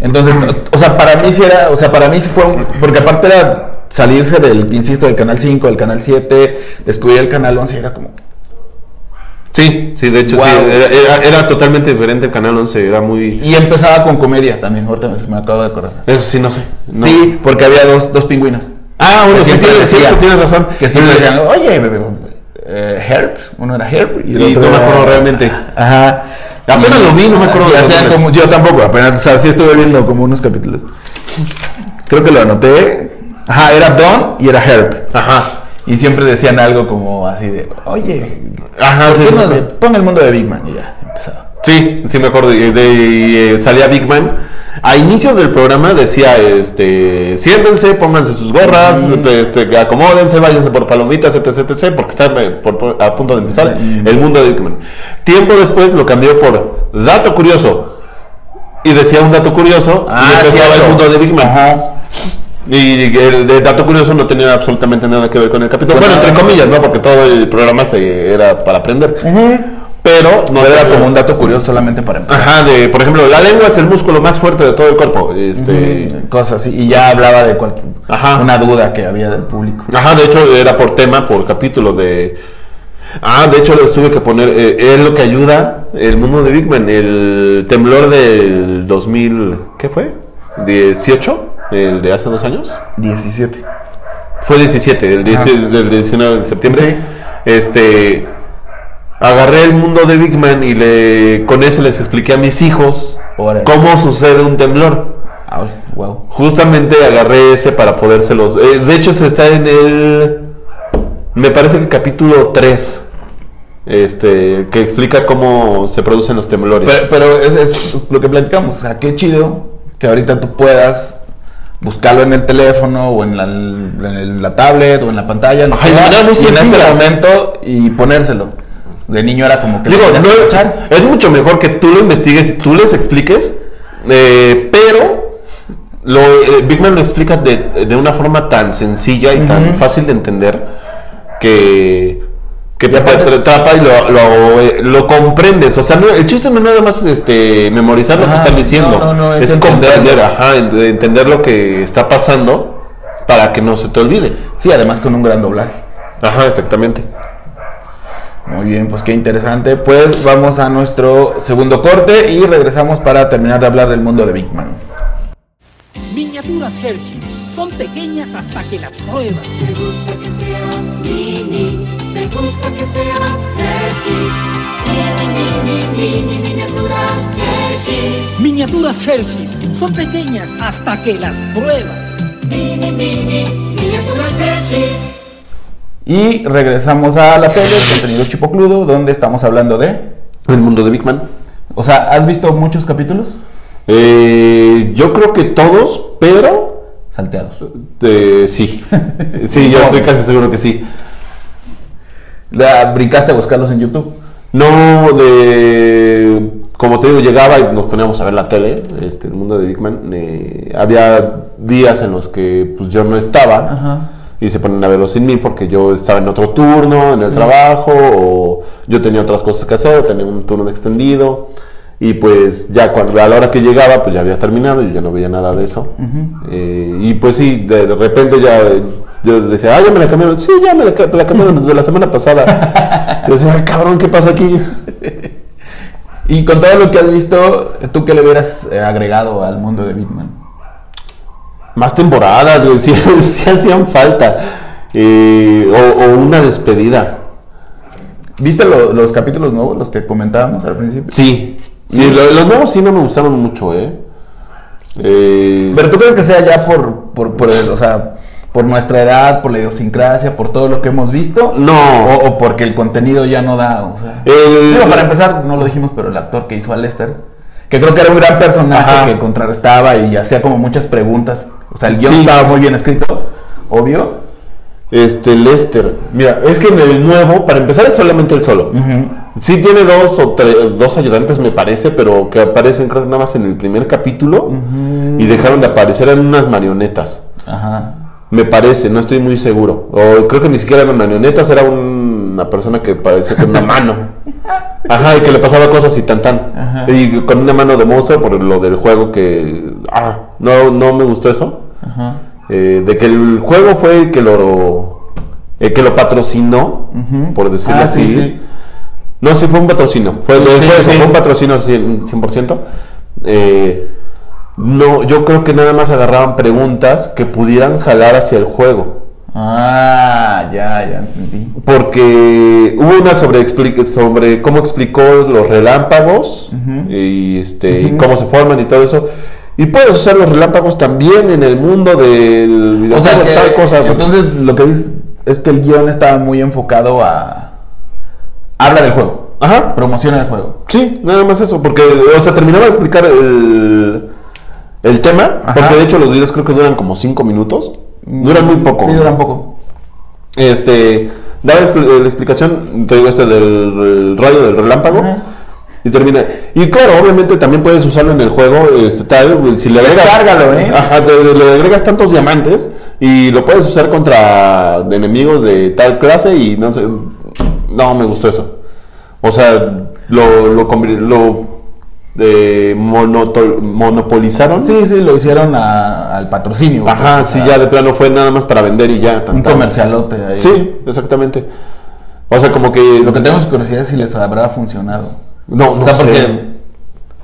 Entonces, o sea, para mí sí era, o sea, para mí sí fue un, porque aparte era salirse del, insisto, del canal 5, del canal 7, descubrir el canal 11, era como, Sí, sí, de hecho Wow. sí. Era, era- era totalmente diferente el canal 11, era muy. y empezaba con comedia también, ahorita me, me acabo de acordar. Eso sí, no sé. No. Sí, porque había dos, dos pingüinos. Ah, bueno, sí, tienes, cierto, tienes razón. Que siempre decían, oye, bebé, eh, Herb, uno era Herb y el Y otro no me era- acuerdo realmente. Ajá. Apenas Y- lo vi, no me acuerdo sí, de como, yo tampoco, apenas, o sea, sí estuve viendo como unos capítulos. Creo que lo anoté. Ajá, era Don y era Herb. Ajá. Y siempre decían algo como así de, oye, Ajá, ¿por sí. me no le- pon el mundo de Big Man y ya empezaba. Sí, sí me acuerdo. Y de, y, eh, salía Big Man. A inicios del programa decía, este, siéntense, pónganse sus gorras, este, acomódense, váyanse por palomitas, etc, etc, porque está eh, por- a punto de empezar Mm. el mundo de Big Man. Tiempo después lo cambió por dato curioso. Y decía un dato curioso y empezaba cierto. el mundo de Big Man. Ajá. Y el de dato curioso no tenía absolutamente nada que ver con el capítulo. Bueno, entre comillas, ¿no? Porque todo el programa se, era para aprender. Pero no era como un dato curioso solamente para empezar. Ajá, de, por ejemplo, la lengua es el músculo más fuerte de todo el cuerpo. Este, Cosas así. Y ya hablaba de cualquier, Ajá. una duda que había del público. Ajá, de hecho era por tema, por capítulo de... Ah, de hecho les tuve que poner, eh, es lo que ayuda el mundo de Big Man, el temblor del 2000, ¿qué fue? ¿18? ¿El de hace dos años? 17. Fue 17, el 10 del 19 de septiembre. Sí. Este agarré el mundo de Big Man y le con ese les expliqué a mis hijos Órale. cómo sucede un temblor. Ay, wow. Justamente agarré ese para podérselos. eh, de hecho, se está en el. Me parece que capítulo 3. Este, que explica cómo se producen los temblores. Pero, pero es, es lo que platicamos. O sea, qué chido que ahorita tú puedas buscarlo en el teléfono o en la, en la tablet o en la pantalla. lo Ajá, que y de sea, manera muy y en este sencilla. momento y ponérselo. De niño era como que Digo, no- escuchar. es mucho mejor que tú lo investigues y tú les expliques, eh, pero lo, eh, Big Man lo explica de, de una forma tan sencilla y tan fácil de entender que, que te, aparte- te atrapa y lo, lo, eh, lo comprendes. O sea, no- el chiste no es nada más este, memorizar lo que Ajá, están diciendo, no, no, no, es es, comprender, ajá, ent- entender lo que está pasando para que no se te olvide. Sí, además con un gran doblaje. Ajá, exactamente. Muy bien, pues qué interesante. Pues vamos a nuestro segundo corte y regresamos para terminar de hablar del mundo de Big Man. Miniaturas Hershey's son pequeñas hasta que las pruebas. Me gusta que seas mini, me gusta que seas Hershey's. Mini, mini, mini, miniaturas Hershey's. Miniaturas Hershey's son pequeñas hasta que las pruebas. Mini, mini, miniaturas Hershey's. Y regresamos a la tele, contenido chipocludo, donde estamos hablando de... El mundo de Big Man. O sea, ¿has visto muchos capítulos? Eh, yo creo que todos, pero Salteados. eh, sí. Sí, yo estoy casi seguro que sí. La- ¿Brincaste a buscarlos en YouTube? No, de. Como te digo, llegaba y nos poníamos a ver la tele, este, el mundo de Big Man. eh, había días en los que pues, yo no estaba Ajá. Y se ponen a verlo sin mí porque yo estaba en otro turno, en el trabajo, o yo tenía otras cosas que hacer, o tenía un turno extendido. Y pues ya cuando a la hora que llegaba, pues ya había terminado, yo ya no veía nada de eso. Eh, y pues sí, de, de repente ya eh, yo decía, ah, ya me la cambiaron. Sí, ya me la, la cambiaron desde la semana pasada. yo decía, "Ay, cabrón, ¿qué pasa aquí? Y con todo lo que has visto, ¿tú qué le hubieras eh, agregado al mundo de Big Man? Más temporadas, güey, sí, sí hacían falta. Eh, o, o una despedida. ¿Viste lo- los capítulos nuevos, los que comentábamos al principio? Sí, sí, lo- los nuevos sí no me gustaron mucho, ¿eh? Eh, Pero tú crees que sea ya por, por, por el, o sea, por nuestra edad, por la idiosincrasia, por todo lo que hemos visto. No. O, o porque el contenido ya no da. O sea, El- Digo, para empezar, no lo dijimos, pero el actor que hizo a Lester, que creo que era un gran personaje Ajá. que contrarrestaba y hacía como muchas preguntas. O sea, el guion Sí. estaba muy bien escrito, obvio. Este, Lester. Mira, es que en el nuevo, para empezar, es solamente el solo. Sí tiene dos o tre- dos ayudantes, me parece, pero que aparecen creo que nada más en el primer capítulo y dejaron de aparecer en unas marionetas. Ajá. Me parece, no estoy muy seguro. O creo que ni siquiera eran marionetas, era un- una persona que parecía con una mano. Ajá, y que le pasaba cosas y tan tan. Ajá. Y con una mano de monstruo por lo del juego que... Ah, no, no me gustó eso. Ajá. Eh, de que el juego fue el que lo... El que lo patrocinó, por decirlo Ah, así. sí, sí. No, sí fue un patrocinio. Fue, Sí, un patrocinio 100%. 100%. Eh, no, yo creo que nada más agarraban preguntas que pudieran jalar hacia el juego. Ah, ya, ya entendí. Porque hubo una sobre, sobre cómo explicó los relámpagos y, este, y cómo se forman y todo eso. Y puedes usar los relámpagos también en el mundo del O videojuego, sea, que, tal cosa. entonces lo que dices es que el guion estaba muy enfocado a... Habla del juego. Ajá. Promociona el juego. Sí, nada más eso, porque, o sea, terminaba de explicar el, el tema, Ajá. porque de hecho los videos creo que duran como 5 minutos, duran muy poco. Sí, duran poco. Este, daba la explicación, te digo, este del rayo del relámpago, Ajá. Y termina. Y claro, obviamente también puedes usarlo en el juego, este, tal, si le agregas... Descárgalo, ¿eh? Ajá, te- le agregas tantos diamantes, y lo puedes usar contra de enemigos de tal clase, y no sé, no me gustó eso. O sea, lo, lo, lo eh, monoto- monopolizaron. Sí, sí, lo hicieron a- al patrocinio. Ajá, sí, sea, ya de plano fue nada más para vender y ya. tan, Un tan. comercialote ahí. Sí, exactamente. O sea, como que... Lo que tenemos curiosidad es si les habrá funcionado. No, no o sea, sé.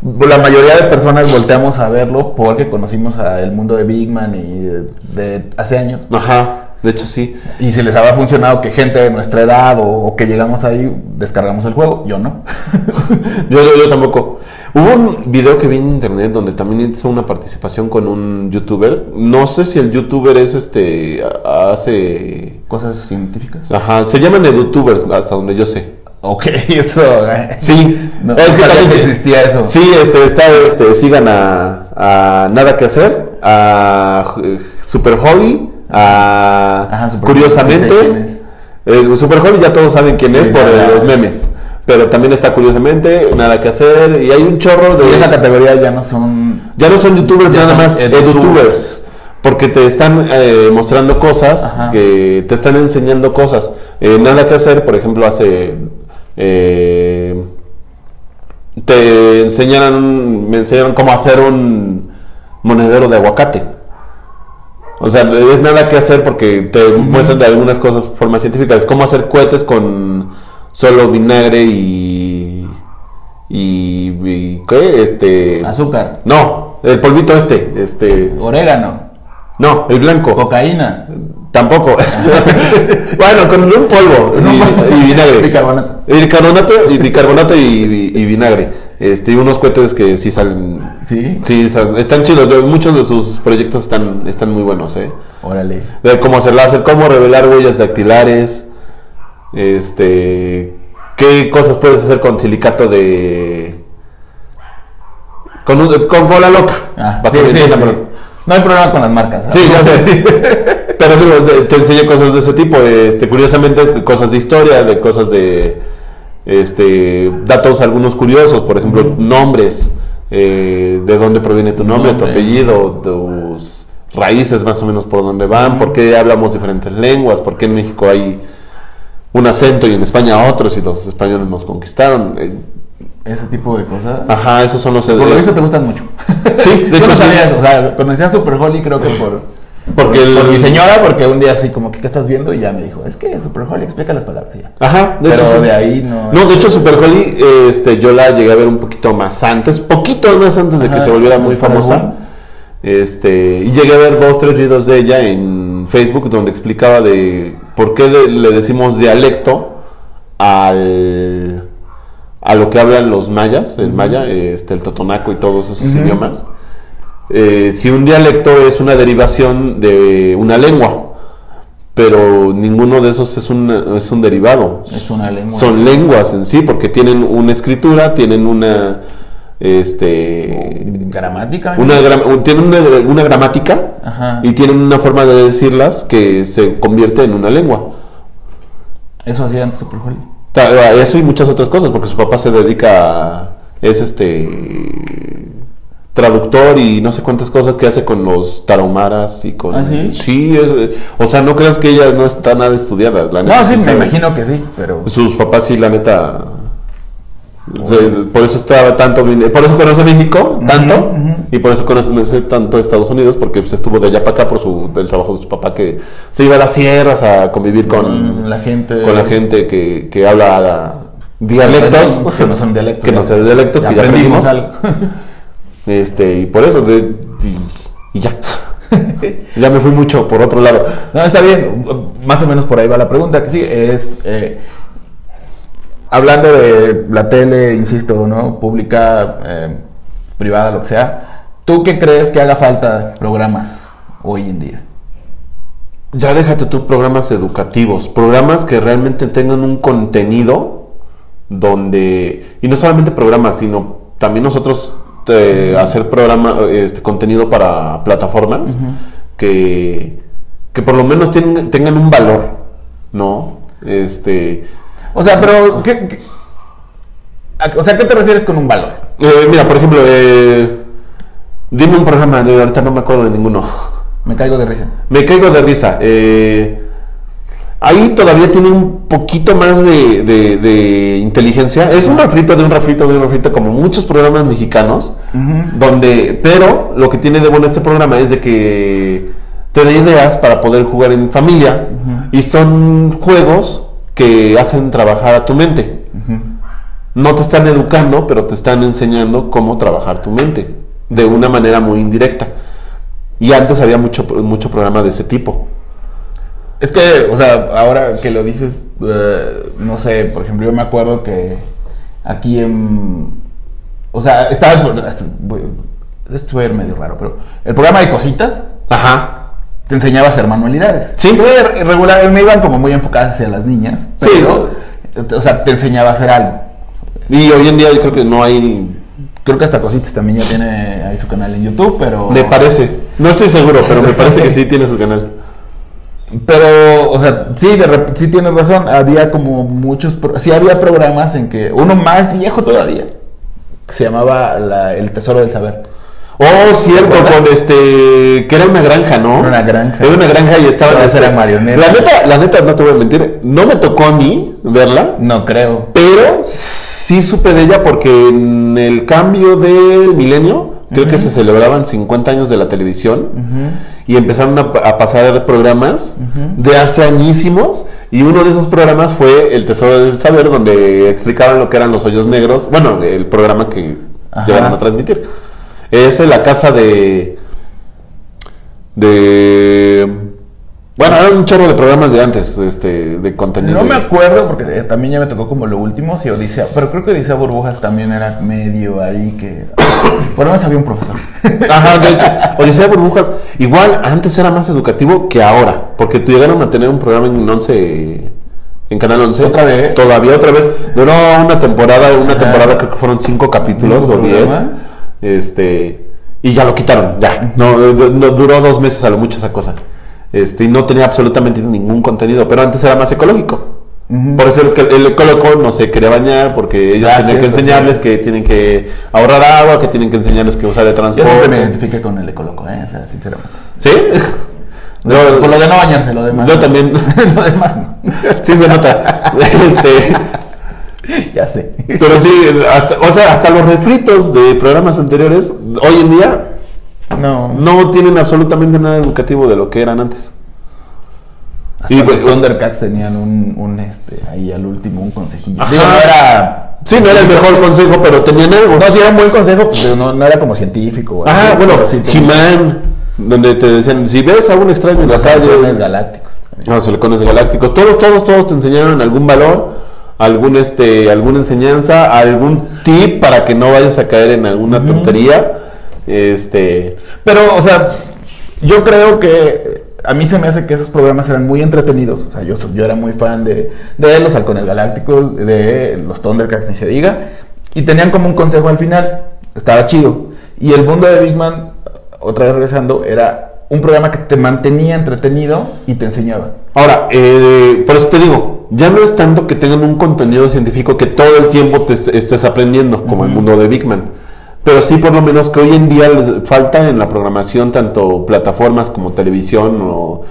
porque la mayoría de personas volteamos a verlo porque conocimos a el mundo de Big Man y de, de hace años. Ajá, de hecho sí. Y si les habrá funcionado que gente de nuestra edad o, o que llegamos ahí descargamos el juego, yo no. Yo, yo, yo tampoco. Hubo un video que vi en internet donde también hizo una participación con un youtuber. No sé si el youtuber es este... hace... Cosas científicas. Ajá, se llaman edutubers hasta donde yo sé. Ok, eso. eh. Sí, No, es que también existía eso. Sí, este, está, este, sigan a, a Nada que hacer, a Super Holly, a Ajá, Super Curiosamente. Sí eh, Super Holly ya todos saben quién es Sí, por los memes. Pero también está Curiosamente, Nada que hacer, y hay un chorro de. Y esa categoría ya no son. Ya no son youtubers, nada son más edutubers. edutubers. Porque te están eh, mostrando cosas, Ajá. que te están enseñando cosas. Eh, nada que hacer, por ejemplo, hace. Eh, te enseñaron, me enseñaron cómo hacer un monedero de aguacate. O sea, es nada que hacer porque te muestran de algunas cosas formas científicas. Cómo hacer cohetes con solo vinagre y. y. y ¿qué? Este. Azúcar, No, el polvito este, este, orégano, no, el blanco. cocaína, Tampoco. bueno, con un polvo y, y vinagre. bicarbonato. Bicarbonato y bicarbonato y, vinagre. Este, y unos cohetes que sí salen. Sí. Sí, están chidos. Yo- muchos de sus proyectos están, están muy buenos, ¿eh? Órale. De cómo hacer láser, cómo revelar huellas dactilares. Este. ¿Qué cosas puedes hacer con silicato de. Con, un- con cola loca? Ah, sí, sí, sí. No hay problema con las marcas. Sí, ya sé. Pero digo, te, enseñé cosas de ese tipo. Este, curiosamente, cosas de historia, de cosas de. Este, datos algunos curiosos, por ejemplo, nombres, eh, de dónde proviene tu nombre, tu apellido, tus raíces más o menos por dónde van, por qué hablamos diferentes lenguas, por qué en México hay un acento y en España otros y los españoles nos conquistaron. Eh, Ese tipo de cosas. Ajá, esos son los Por lo visto te gustan mucho. Sí, de Yo hecho no sí. sabía eso. O sea, conocí a Super Holly creo que por... Porque el- por mi señora, porque un día así como que ¿qué estás viendo? Y ya me dijo, es que Super Holly explica las palabras. ya. Ajá, de Pero hecho sí. de ahí no- No, de hecho Super Holly, este, yo la llegué a ver un poquito más antes, poquito más antes de que se volviera muy famosa. algún- Este, y llegué a ver dos, tres videos de ella en Facebook donde explicaba de por qué de- le decimos dialecto al a lo que hablan los mayas, el maya, este, el totonaco y todos esos idiomas. Eh, si un dialecto es una derivación de una lengua. pero ninguno de esos es un, es un derivado. Es una lengua. Son lenguas en sí, porque tienen una escritura, tienen una, este, Gramática. una, tienen una, una gramática Ajá. y tienen una forma de decirlas que se convierte en una lengua. Eso hacía antes Super Holly. Ta- Eso y muchas otras cosas, porque su papá se dedica a, es este traductor y no sé cuántas cosas que hace con los tarahumaras y con ¿Ah, sí? sí es, o sea no creas que ella no está nada estudiada la neta, No, sí, me sabe. imagino que sí, pero. sus papás sí la neta se- por eso estaba tanto por eso conoce México tanto y por eso conoce tanto Estados Unidos porque se estuvo de allá para acá por su del trabajo de su papá que se iba a las sierras a convivir con la gente. con la gente que, que habla dialectos Que no son dialectos. que no son dialectos que ya aprendimos aprendimos algo. este y por eso de- y, y ya ya me fui mucho por otro lado No, está bien. Más o menos por ahí va la pregunta. Que sí, es. eh, hablando de la tele, insisto, ¿no? Pública, eh, privada, lo que sea. ¿Tú qué crees que haga falta programas hoy en día? Ya déjate tú programas educativos, programas que realmente tengan un contenido donde, y no solamente programas, sino también nosotros eh, hacer programa, este contenido para plataformas que, que por lo menos tengan un valor, ¿no? Este, O sea, pero. ¿qué, o sea, ¿qué te refieres con un valor? eh, mira, por ejemplo, eh, dime un programa, de ahorita no me acuerdo de ninguno. Me caigo de risa. Me caigo de risa. eh, ahí todavía tiene un poquito más de, de- de inteligencia. Es un refrito de un refrito de un refrito, como muchos programas mexicanos. Donde, pero lo que tiene de bueno este programa es de que te da ideas para poder jugar en familia. Y son juegos que hacen trabajar a tu mente. No te están educando, pero te están enseñando cómo trabajar tu mente. De una manera muy indirecta. Y antes había mucho, mucho programa de ese tipo. Es que, o sea, ahora que lo dices, eh, no sé, por ejemplo, yo me acuerdo que aquí en. O sea, estaba. Esto medio raro, pero. El programa de cositas Ajá. Te enseñaba a hacer manualidades. Sí. Que regular, me iban como muy enfocadas hacia las niñas. Sí. Pero, O sea, te enseñaba a hacer algo. Y hoy en día yo creo que no hay. Creo que hasta Cositas también ya tiene ahí su canal en YouTube, pero. Me parece. No estoy seguro, pero me parece que sí tiene su canal. Pero, o sea, sí, de rep- sí tienes razón. Había como muchos. Sí, había programas en que. Uno más viejo todavía. Que se llamaba la- El Tesoro del Saber. Oh, cierto, con este. que era una granja, ¿no? Era una granja. Era una granja y estaba. Todas este, eran marionetas. La neta, la neta, no te voy a mentir. No me tocó a mí verla. No creo. Pero sí supe de ella porque en el cambio del milenio, creo que se celebraban 50 años de la televisión y empezaron a, a pasar programas de hace añísimos y uno de esos programas fue El Tesoro del Saber donde explicaban lo que eran los hoyos negros, bueno, el programa que Ajá. llegaron a transmitir. Es en la casa de... de... Bueno, eran un chorro de programas de antes, este, de contenido. No me acuerdo porque eh, también ya me tocó como lo último, sí, Odisea. Pero creo que Odisea Burbujas también era medio ahí que. Por lo menos había un profesor. Ajá, de Odisea Burbujas. Igual antes era más educativo que ahora. Porque tú llegaron a tener un programa en 11. En Canal 11. ¿Otra vez? Todavía otra vez. Duró una temporada. Una temporada creo que fueron cinco capítulos ¿Cinco o diez. programas? Este. Y ya lo quitaron. Ya. No, no- no, duró dos meses a lo mucho esa cosa. Este, y no tenía absolutamente ningún contenido. Pero antes era más ecológico. Por eso el, el ecólogo no se quería bañar porque ellos Ah, tenían que enseñarles sí. que tienen que ahorrar agua, que tienen que enseñarles que usar el Yo transporte. siempre me identifiqué con el ecoloco, ¿eh? O sea, sinceramente. ¿Sí? Por lo de no bañarse, lo demás. yo no. también. lo demás no. Sí se nota. Este, ya sé. pero sí, hasta, o sea, hasta los refritos de programas anteriores, hoy en día, No. no tienen absolutamente nada educativo de lo que eran antes. Hasta Y, los pues, Thundercats tenían un, un, este, ahí al último, un consejillo. Digo, no era. Sí, no era el mejor consejo, pero tenían algo. No, sí era un buen consejo, pues pero no, no era como científico. Ah, bueno, He-Man, donde te decían, si ves a un extraño en la los calle, halcones galácticos. también. los halcones galácticos, todos, todos, todos te enseñaron algún valor, algún este, alguna enseñanza, algún tip para que no vayas a caer en alguna tontería. Este, Pero, o sea, yo creo que a mí se me hace que esos programas eran muy entretenidos. O sea, yo, yo era muy fan de, de los Halcones Galácticos, de los Thundercats, ni se diga. Y tenían como un consejo al final. Estaba chido. Y el mundo de Big Man, otra vez regresando, era un programa que te mantenía entretenido y te enseñaba. Ahora, eh, por eso te digo, ya no es tanto que tengan un contenido científico que todo el tiempo te est- estés aprendiendo, como el mundo de Big Man. Pero sí, por lo menos que hoy en día les falta en la programación, tanto plataformas como televisión, o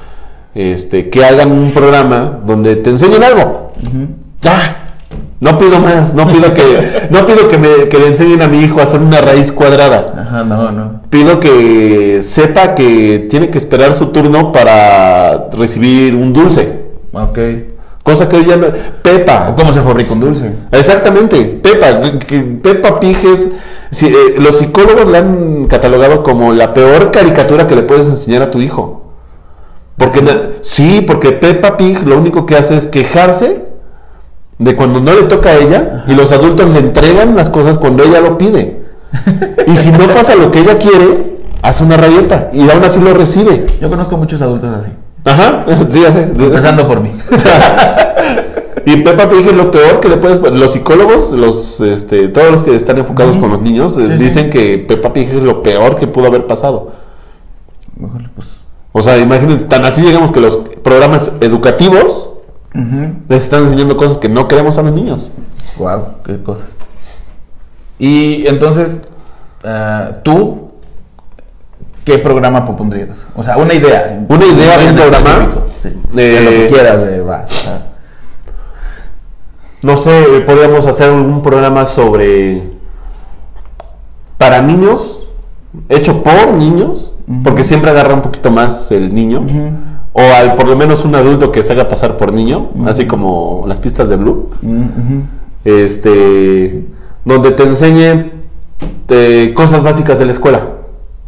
este, que hagan un programa donde te enseñen algo. Ya. No pido más, no pido que, no pido que, me, que le enseñen a mi hijo a hacer una raíz cuadrada. Ajá, no, no. Pido que sepa que tiene que esperar su turno para recibir un dulce. Ok. Cosa que hoy ya no... Pepa. ¿O cómo se fabrica un dulce? Exactamente. Pepa. que- que Peppa Pig es... si, eh, los psicólogos la han catalogado como la peor caricatura que le puedes enseñar a tu hijo. Porque sí, porque Peppa Pig lo único que hace es quejarse de cuando no le toca a ella y los adultos le entregan las cosas cuando ella lo pide. Y si no pasa lo que ella quiere, hace una rabieta y aún así lo recibe. Yo conozco muchos adultos así. Ajá, sí, ya sé. Empezando por mí. Y Peppa Pig es lo peor que le puedes. Los psicólogos, los, este, todos los que están enfocados con los niños, sí. dicen que Peppa Pig es lo peor que pudo haber pasado. Pues. O sea, imagínense, tan así llegamos que los programas educativos les están enseñando cosas que no queremos a los niños. Wow, qué cosas. Y entonces, ah, tú, ¿qué programa propondrías? O sea, una idea. ¿Una idea de un programa? Sí. Eh, De lo que quieras, de. No sé, eh, podríamos hacer un programa sobre. para niños, hecho por niños, porque siempre agarra un poquito más el niño. O al por lo menos un adulto que se haga pasar por niño, así como las pistas de Blue. Mm. Este. donde te enseñe eh, cosas básicas de la escuela.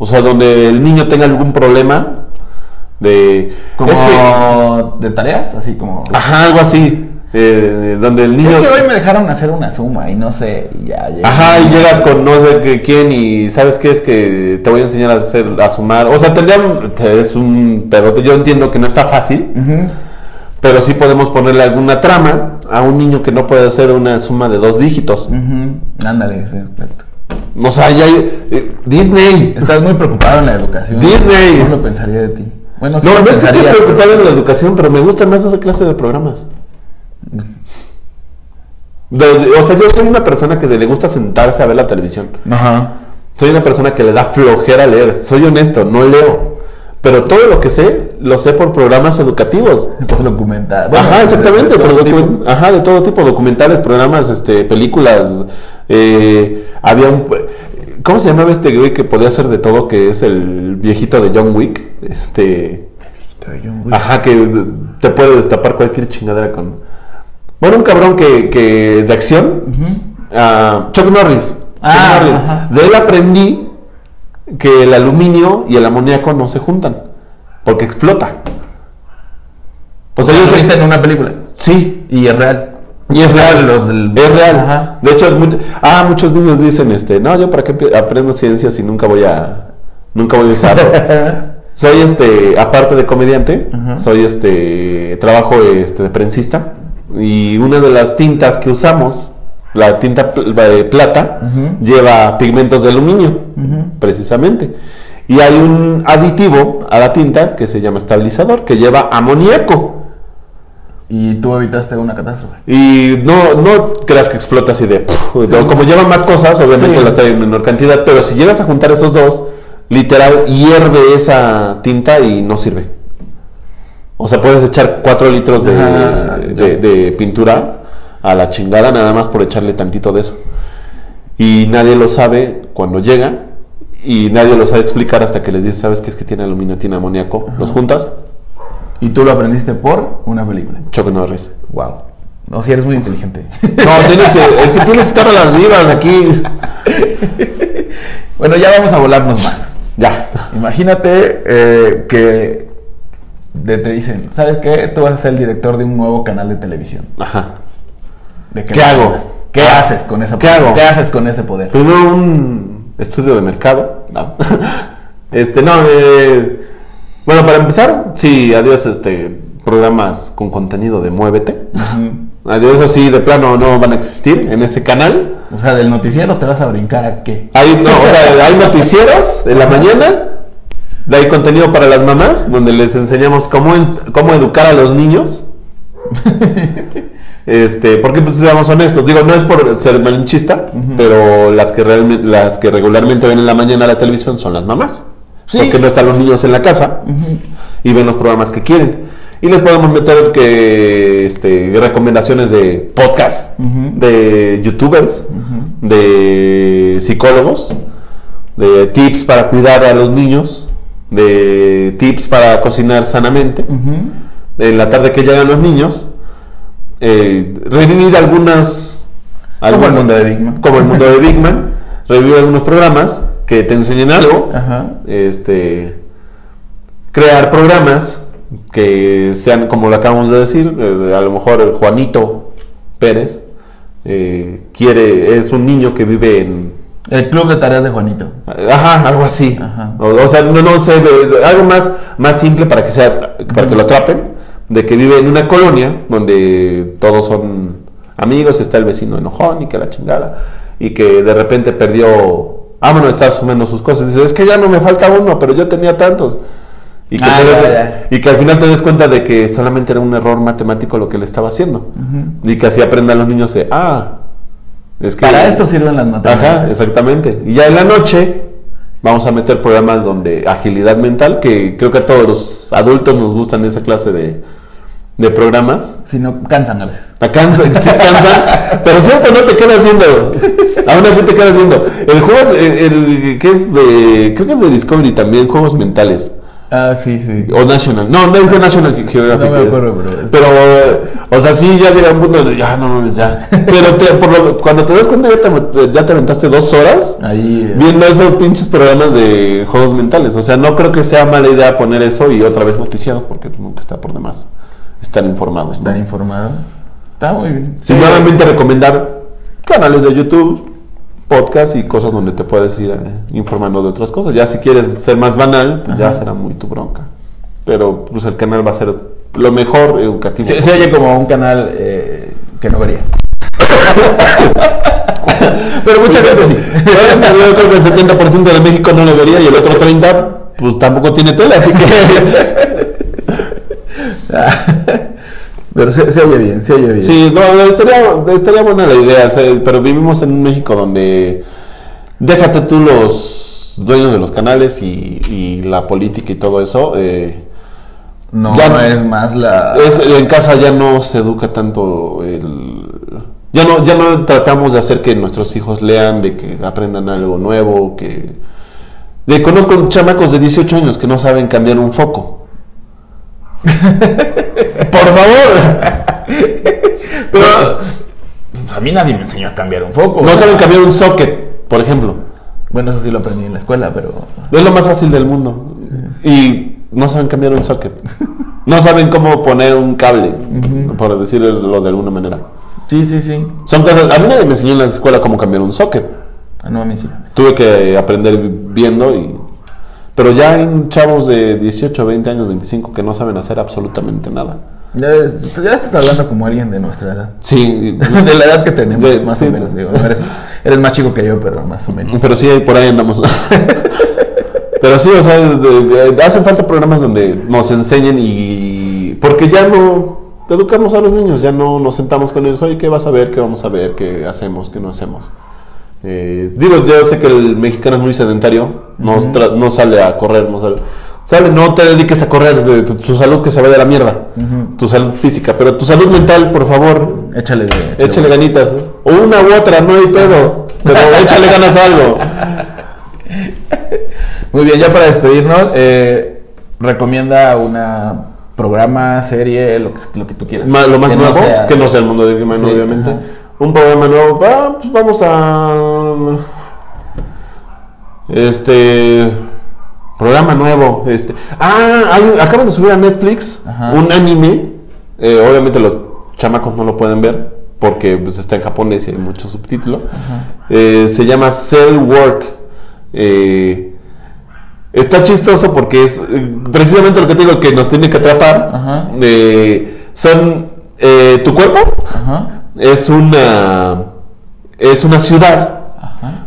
O sea, donde el niño tenga algún problema de. Como Es que. de tareas, así como. Ajá, algo así. eh, donde el niño. Es que hoy me dejaron hacer una suma y no sé, y ya. ya- Ajá, y llegas con no sé quién y sabes qué es que te voy a enseñar a hacer a sumar. O sea, tendrían es un pedote. Yo entiendo que no está fácil, Ujú. pero sí podemos ponerle alguna trama a un niño que no puede hacer una suma de dos dígitos. Ujú. Ándale, sí, exacto. O sea, ya hay- eh, Disney. Estás muy preocupado en la educación. Disney. No lo pensaría de ti. Bueno, sí No, no es que esté preocupado en la educación, pero me gustan más esa clase de programas. De- de- o sea, yo soy una persona que se le gusta sentarse a ver la televisión. Ajá. Soy una persona que le da flojera leer. Soy honesto, no leo. Pero todo lo que sé, lo sé por programas educativos. Por documentar. Bueno, Ajá, de- exactamente. de todo pero tipo. document- Ajá, de todo tipo. Documentales, programas, este, películas. eh, había un... ¿Cómo se llamaba este güey que podía hacer de todo? Que es el viejito de John Wick. Este... Ajá, que te puede destapar cualquier chingadera con... Bueno, un cabrón que, que de acción. ah, Chuck Norris. Chuck Ah, Norris. ajá. De él aprendí que el aluminio y el amoníaco no se juntan. Porque explota. O sea, yo ¿Lo viste en una película? Sí, Y es real. Y es real, Los del- es real. Ajá. De hecho, muy- ah, muchos niños dicen, este, no, yo para qué aprendo ciencias y nunca voy a, nunca voy a usarlo. soy este, aparte de comediante, soy este, trabajo este de prensista y una de las tintas que usamos, la tinta de plata, lleva pigmentos de aluminio, precisamente. Y hay un aditivo a la tinta que se llama estabilizador, que lleva amoníaco. Y tú evitaste una catástrofe. Y no, no creas que explota así de... puf, como llevan más cosas, obviamente Sí. la trae en menor cantidad, pero si llegas a juntar esos dos, literal hierve esa tinta y no sirve. O sea, puedes echar 4 litros de, Ajá, de- de pintura a la chingada nada más por echarle tantito de eso. Y nadie lo sabe cuando llega y nadie lo sabe explicar hasta que les dices, ¿sabes qué es que tiene aluminio, tiene amoníaco? Los juntas, Y tú lo aprendiste por una película. Chuck Norris. Wow. No, si eres muy inteligente. No, tienes que, es que tienes que estar a las vivas aquí. bueno, ya vamos a volarnos más. Ya. Imagínate eh, que de- te dicen, ¿sabes qué? Tú vas a ser el director de un nuevo canal de televisión. Ajá. ¿De ¿Qué hago? maneras? ¿Qué Ah, haces con ese ¿qué poder? hago? ¿Qué haces con ese poder? Primero un estudio de mercado. No. Este, no, eh, bueno, para empezar, sí, adiós este programas con contenido de Muévete. Adiós, eso sí, de plano no van a existir en ese canal. O sea, del noticiero te vas a brincar a qué. Hay, no, o sea, hay noticieros en la mañana, de hay contenido para las mamás, donde les enseñamos cómo, cómo educar a los niños. Este, porque pues seamos honestos, digo, no es por ser malinchista, pero las que realmente, las que regularmente ven en la mañana la televisión son las mamás. Sí. Porque no están los niños en la casa y ven los programas que quieren. Y les podemos meter que este, recomendaciones de podcast, de youtubers, de psicólogos, de tips para cuidar a los niños, de tips para cocinar sanamente. En la tarde que llegan los niños, eh, revivir algunas... Como el mundo de Big Man. Como el mundo de Big Man. Revivir algunos programas que te enseñen algo. Ajá. Este, crear programas que sean, como lo acabamos de decir, eh, a lo mejor el Juanito Pérez eh, quiere, es un niño que vive en, El club de tareas de Juanito. Ajá, algo así. Ajá. O, o sea, no, no sé, algo más, más simple para que sea, para que lo atrapen, de que vive en una colonia donde todos son amigos, está el vecino enojón y que la chingada, y que de repente perdió, ah, bueno, está sumando sus cosas, dice, es que ya no me falta uno, pero yo tenía tantos. Y que, Ah, ya, ya. y que al final te des cuenta de que solamente era un error matemático lo que le estaba haciendo. Y que así aprendan los niños de, ah, es que... Para esto sirven las matemáticas. Ajá, exactamente. Y ya en la noche vamos a meter programas donde agilidad mental, que creo que a todos los adultos nos gustan esa clase de, de programas. Si no, cansan a veces. A cansa, sí cansan, pero cierto, no te quedas viendo. Aún así te quedas viendo. El juego, el, el que es de, creo que es de Discovery también, juegos mentales. Ah, sí, sí. O National. No, no es de National Ge- Geographic. No me acuerdo, pero- Pero, o sea, sí, ya llega un punto de, ya, no mames, ya. Pero te- por lo- cuando te das cuenta, ya te, ya te aventaste dos horas Ahí. eh, viendo esos pinches programas de juegos mentales. O sea, no creo que sea mala idea poner eso y otra vez noticieros, porque nunca está por demás estar informados. ¿no? Estar informado. Está muy bien. Y nuevamente recomendar canales de YouTube, podcast y cosas donde te puedes ir eh, informando de otras cosas. Ya si quieres ser más banal, pues ya será muy tu bronca. Pero pues el canal va a ser lo mejor educativo. Se, se oye como un canal eh, que no vería. Pero mucha gente sí. Bueno, yo creo que el 70% de México no lo vería y el otro 30% pues tampoco tiene tele, así que Pero se, se oye bien, se oye bien. sí, no, estaría, estaría buena la idea, pero vivimos en un México donde déjate tú los dueños de los canales y, y la política y todo eso. eh, No, Ya no no. es más la. Es- en casa ya no se educa tanto el ya no ya no tratamos de hacer que nuestros hijos lean de que aprendan algo nuevo que de conozco chamacos de 18 años que no saben cambiar un foco por favor Pero. a mí nadie me enseñó a cambiar un foco. no saben cambiar un socket por ejemplo Bueno, eso sí lo aprendí en la escuela, pero. es lo más fácil del mundo y no saben cambiar un socket no saben cómo poner un cable por decirlo de alguna manera Sí, sí, sí. son cosas a mí nadie me enseñó en la escuela cómo cambiar un socket Ah, no, a mí sí. Tuve que aprender viendo y... Pero ya hay chavos de 18, 20 años, 25 que no saben hacer absolutamente nada. Ya, ya estás hablando como alguien de nuestra edad. Sí, De la edad que tenemos, más sí. o menos. digo, eres, eres más chico que yo, pero más o menos. pero sí, por ahí andamos. Pero sí, o sea, de- de- hacen falta programas donde nos enseñen y... Porque ya no educamos a los niños, ya no nos sentamos con ellos, oye, ¿qué vas a ver? ¿Qué vamos a ver? ¿Qué hacemos? ¿Qué no hacemos? Eh, digo, yo sé que el mexicano es muy sedentario, no, tra- no sale a correr, no sale... Sale, no te dediques a correr, de tu, tu salud que se vaya a la mierda, tu salud física, pero tu salud mental, por favor, Échale, échale, échale ganitas. O una u otra, no hay pedo, pero échale ganas a algo. Muy bien, ya para despedirnos, eh, recomienda una programa, serie, lo que, lo que tú quieras. Ma- lo más Que no nuevo, sea- que no sea el mundo de Big Sí, obviamente. ajá. Un programa nuevo, ah, pues vamos a. Este. Programa nuevo. Este. Ah, hay- acaban de subir a Netflix Ajá. un anime. eh, obviamente los chamacos no lo pueden ver porque pues, está en japonés y hay mucho subtítulo. Eh, se llama Cell Work. Eh, Está chistoso porque es precisamente lo que te digo que nos tiene que atrapar. Son tu cuerpo Ajá. Es una es una ciudad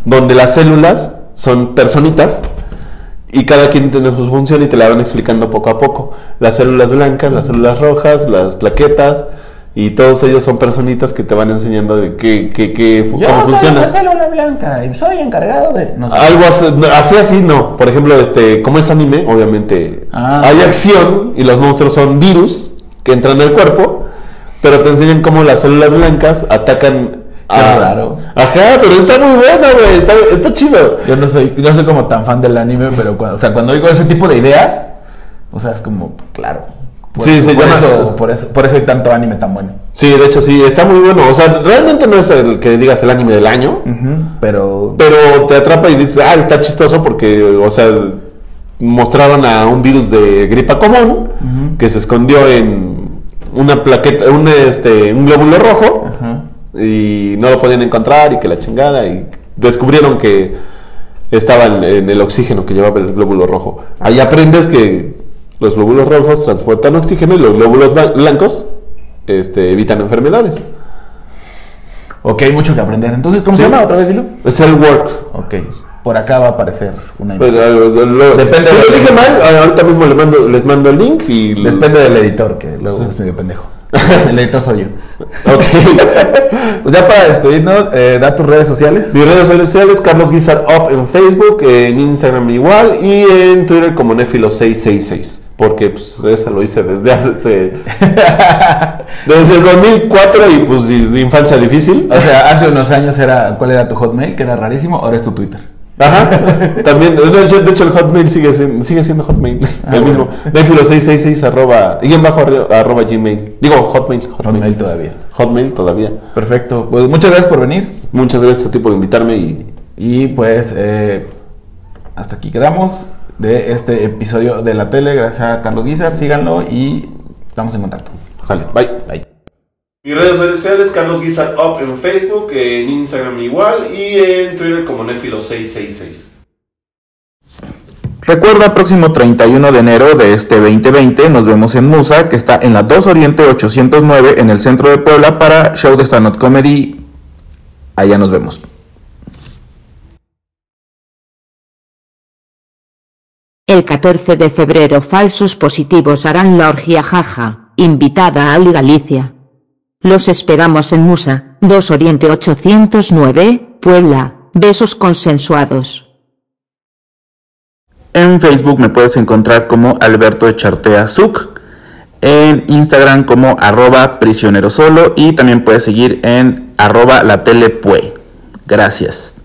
donde las células son personitas y cada quien tiene su función y te la van explicando poco a poco. Las células blancas, las células rojas, las plaquetas y todos ellos son personitas que te van enseñando de qué, qué, qué fu- Yo cómo soy funciona. célula blanca y soy encargado de. No sé. Algo así, así, no. Por ejemplo, este, como es anime, obviamente Ah. hay acción y los monstruos son virus que entran al cuerpo, pero te enseñan cómo las células blancas atacan Qué raro. Ajá, pero está muy bueno, güey. Está, está chido. Yo no soy, no soy como tan fan del anime, pero cuando, o sea, cuando oigo ese tipo de ideas, o sea, es como, claro. Por Sí, eso, se por llama- eso, por eso, por eso hay tanto anime tan bueno. Sí, de hecho, sí, está muy bueno. O sea, realmente no es el que digas el anime del año, Pero. pero te atrapa y dices, ah, está chistoso porque, o sea, mostraron a un virus de gripa común que se escondió en una plaqueta, un, este, un glóbulo rojo. Ajá. y no lo podían encontrar y que la chingada y descubrieron que estaba en, en el oxígeno que llevaba el glóbulo rojo. Ahí aprendes que los glóbulos rojos transportan oxígeno y los glóbulos blan- blancos este, evitan enfermedades. Ok, hay mucho que aprender. Entonces, ¿cómo Sí. se llama otra vez, dilo? Es el work. Ok, por acá va a aparecer una Pues, imagen. lo- Depende si de- lo dije mal, eh, ahorita mismo les mando, les mando el link y... Depende del editor, que luego es medio pendejo. El editor soy yo. Ok. Pues ya para despedirnos, eh, da tus redes sociales. Mis redes sociales, Carlos Guizar Up en Facebook, en Instagram igual y en Twitter como Nefilo666. Porque pues esa lo hice desde hace... desde el 2004 y pues infancia difícil. O sea, hace unos años era, ¿cuál era tu hotmail? Que era rarísimo, ahora es tu Twitter. Ajá. También, de hecho, de hecho, el Hotmail sigue siendo, sigue siendo Hotmail. Ah, el bueno. mismo. Nefilo666 arroba, y en bajo arro- arroba Gmail. Digo Hotmail. Hotmail. Hotmail todavía. Hotmail todavía. Perfecto. Pues muchas gracias por venir. Muchas gracias a ti por invitarme y Y pues eh, hasta aquí quedamos de este episodio de la tele. Gracias a Carlos Guizar. Síganlo y estamos en contacto. Vale, bye. Bye. Mis redes sociales, Carlos Guizar Up en Facebook, en Instagram igual y en Twitter como Nefilo666. Recuerda, próximo 31 de enero de este 2020 nos vemos en Musa, que está en la 2 Oriente 809 en el centro de Puebla para show de stand-up comedy. Allá nos vemos. El 14 de febrero falsos positivos harán la orgía jaja, invitada a Ali Galicia. Los esperamos en Musa, 2 Oriente 809, Puebla, besos consensuados. En Facebook me puedes encontrar como Alberto Echartea Zuc, en Instagram como arroba prisionero solo y también puedes seguir en arroba la. Gracias.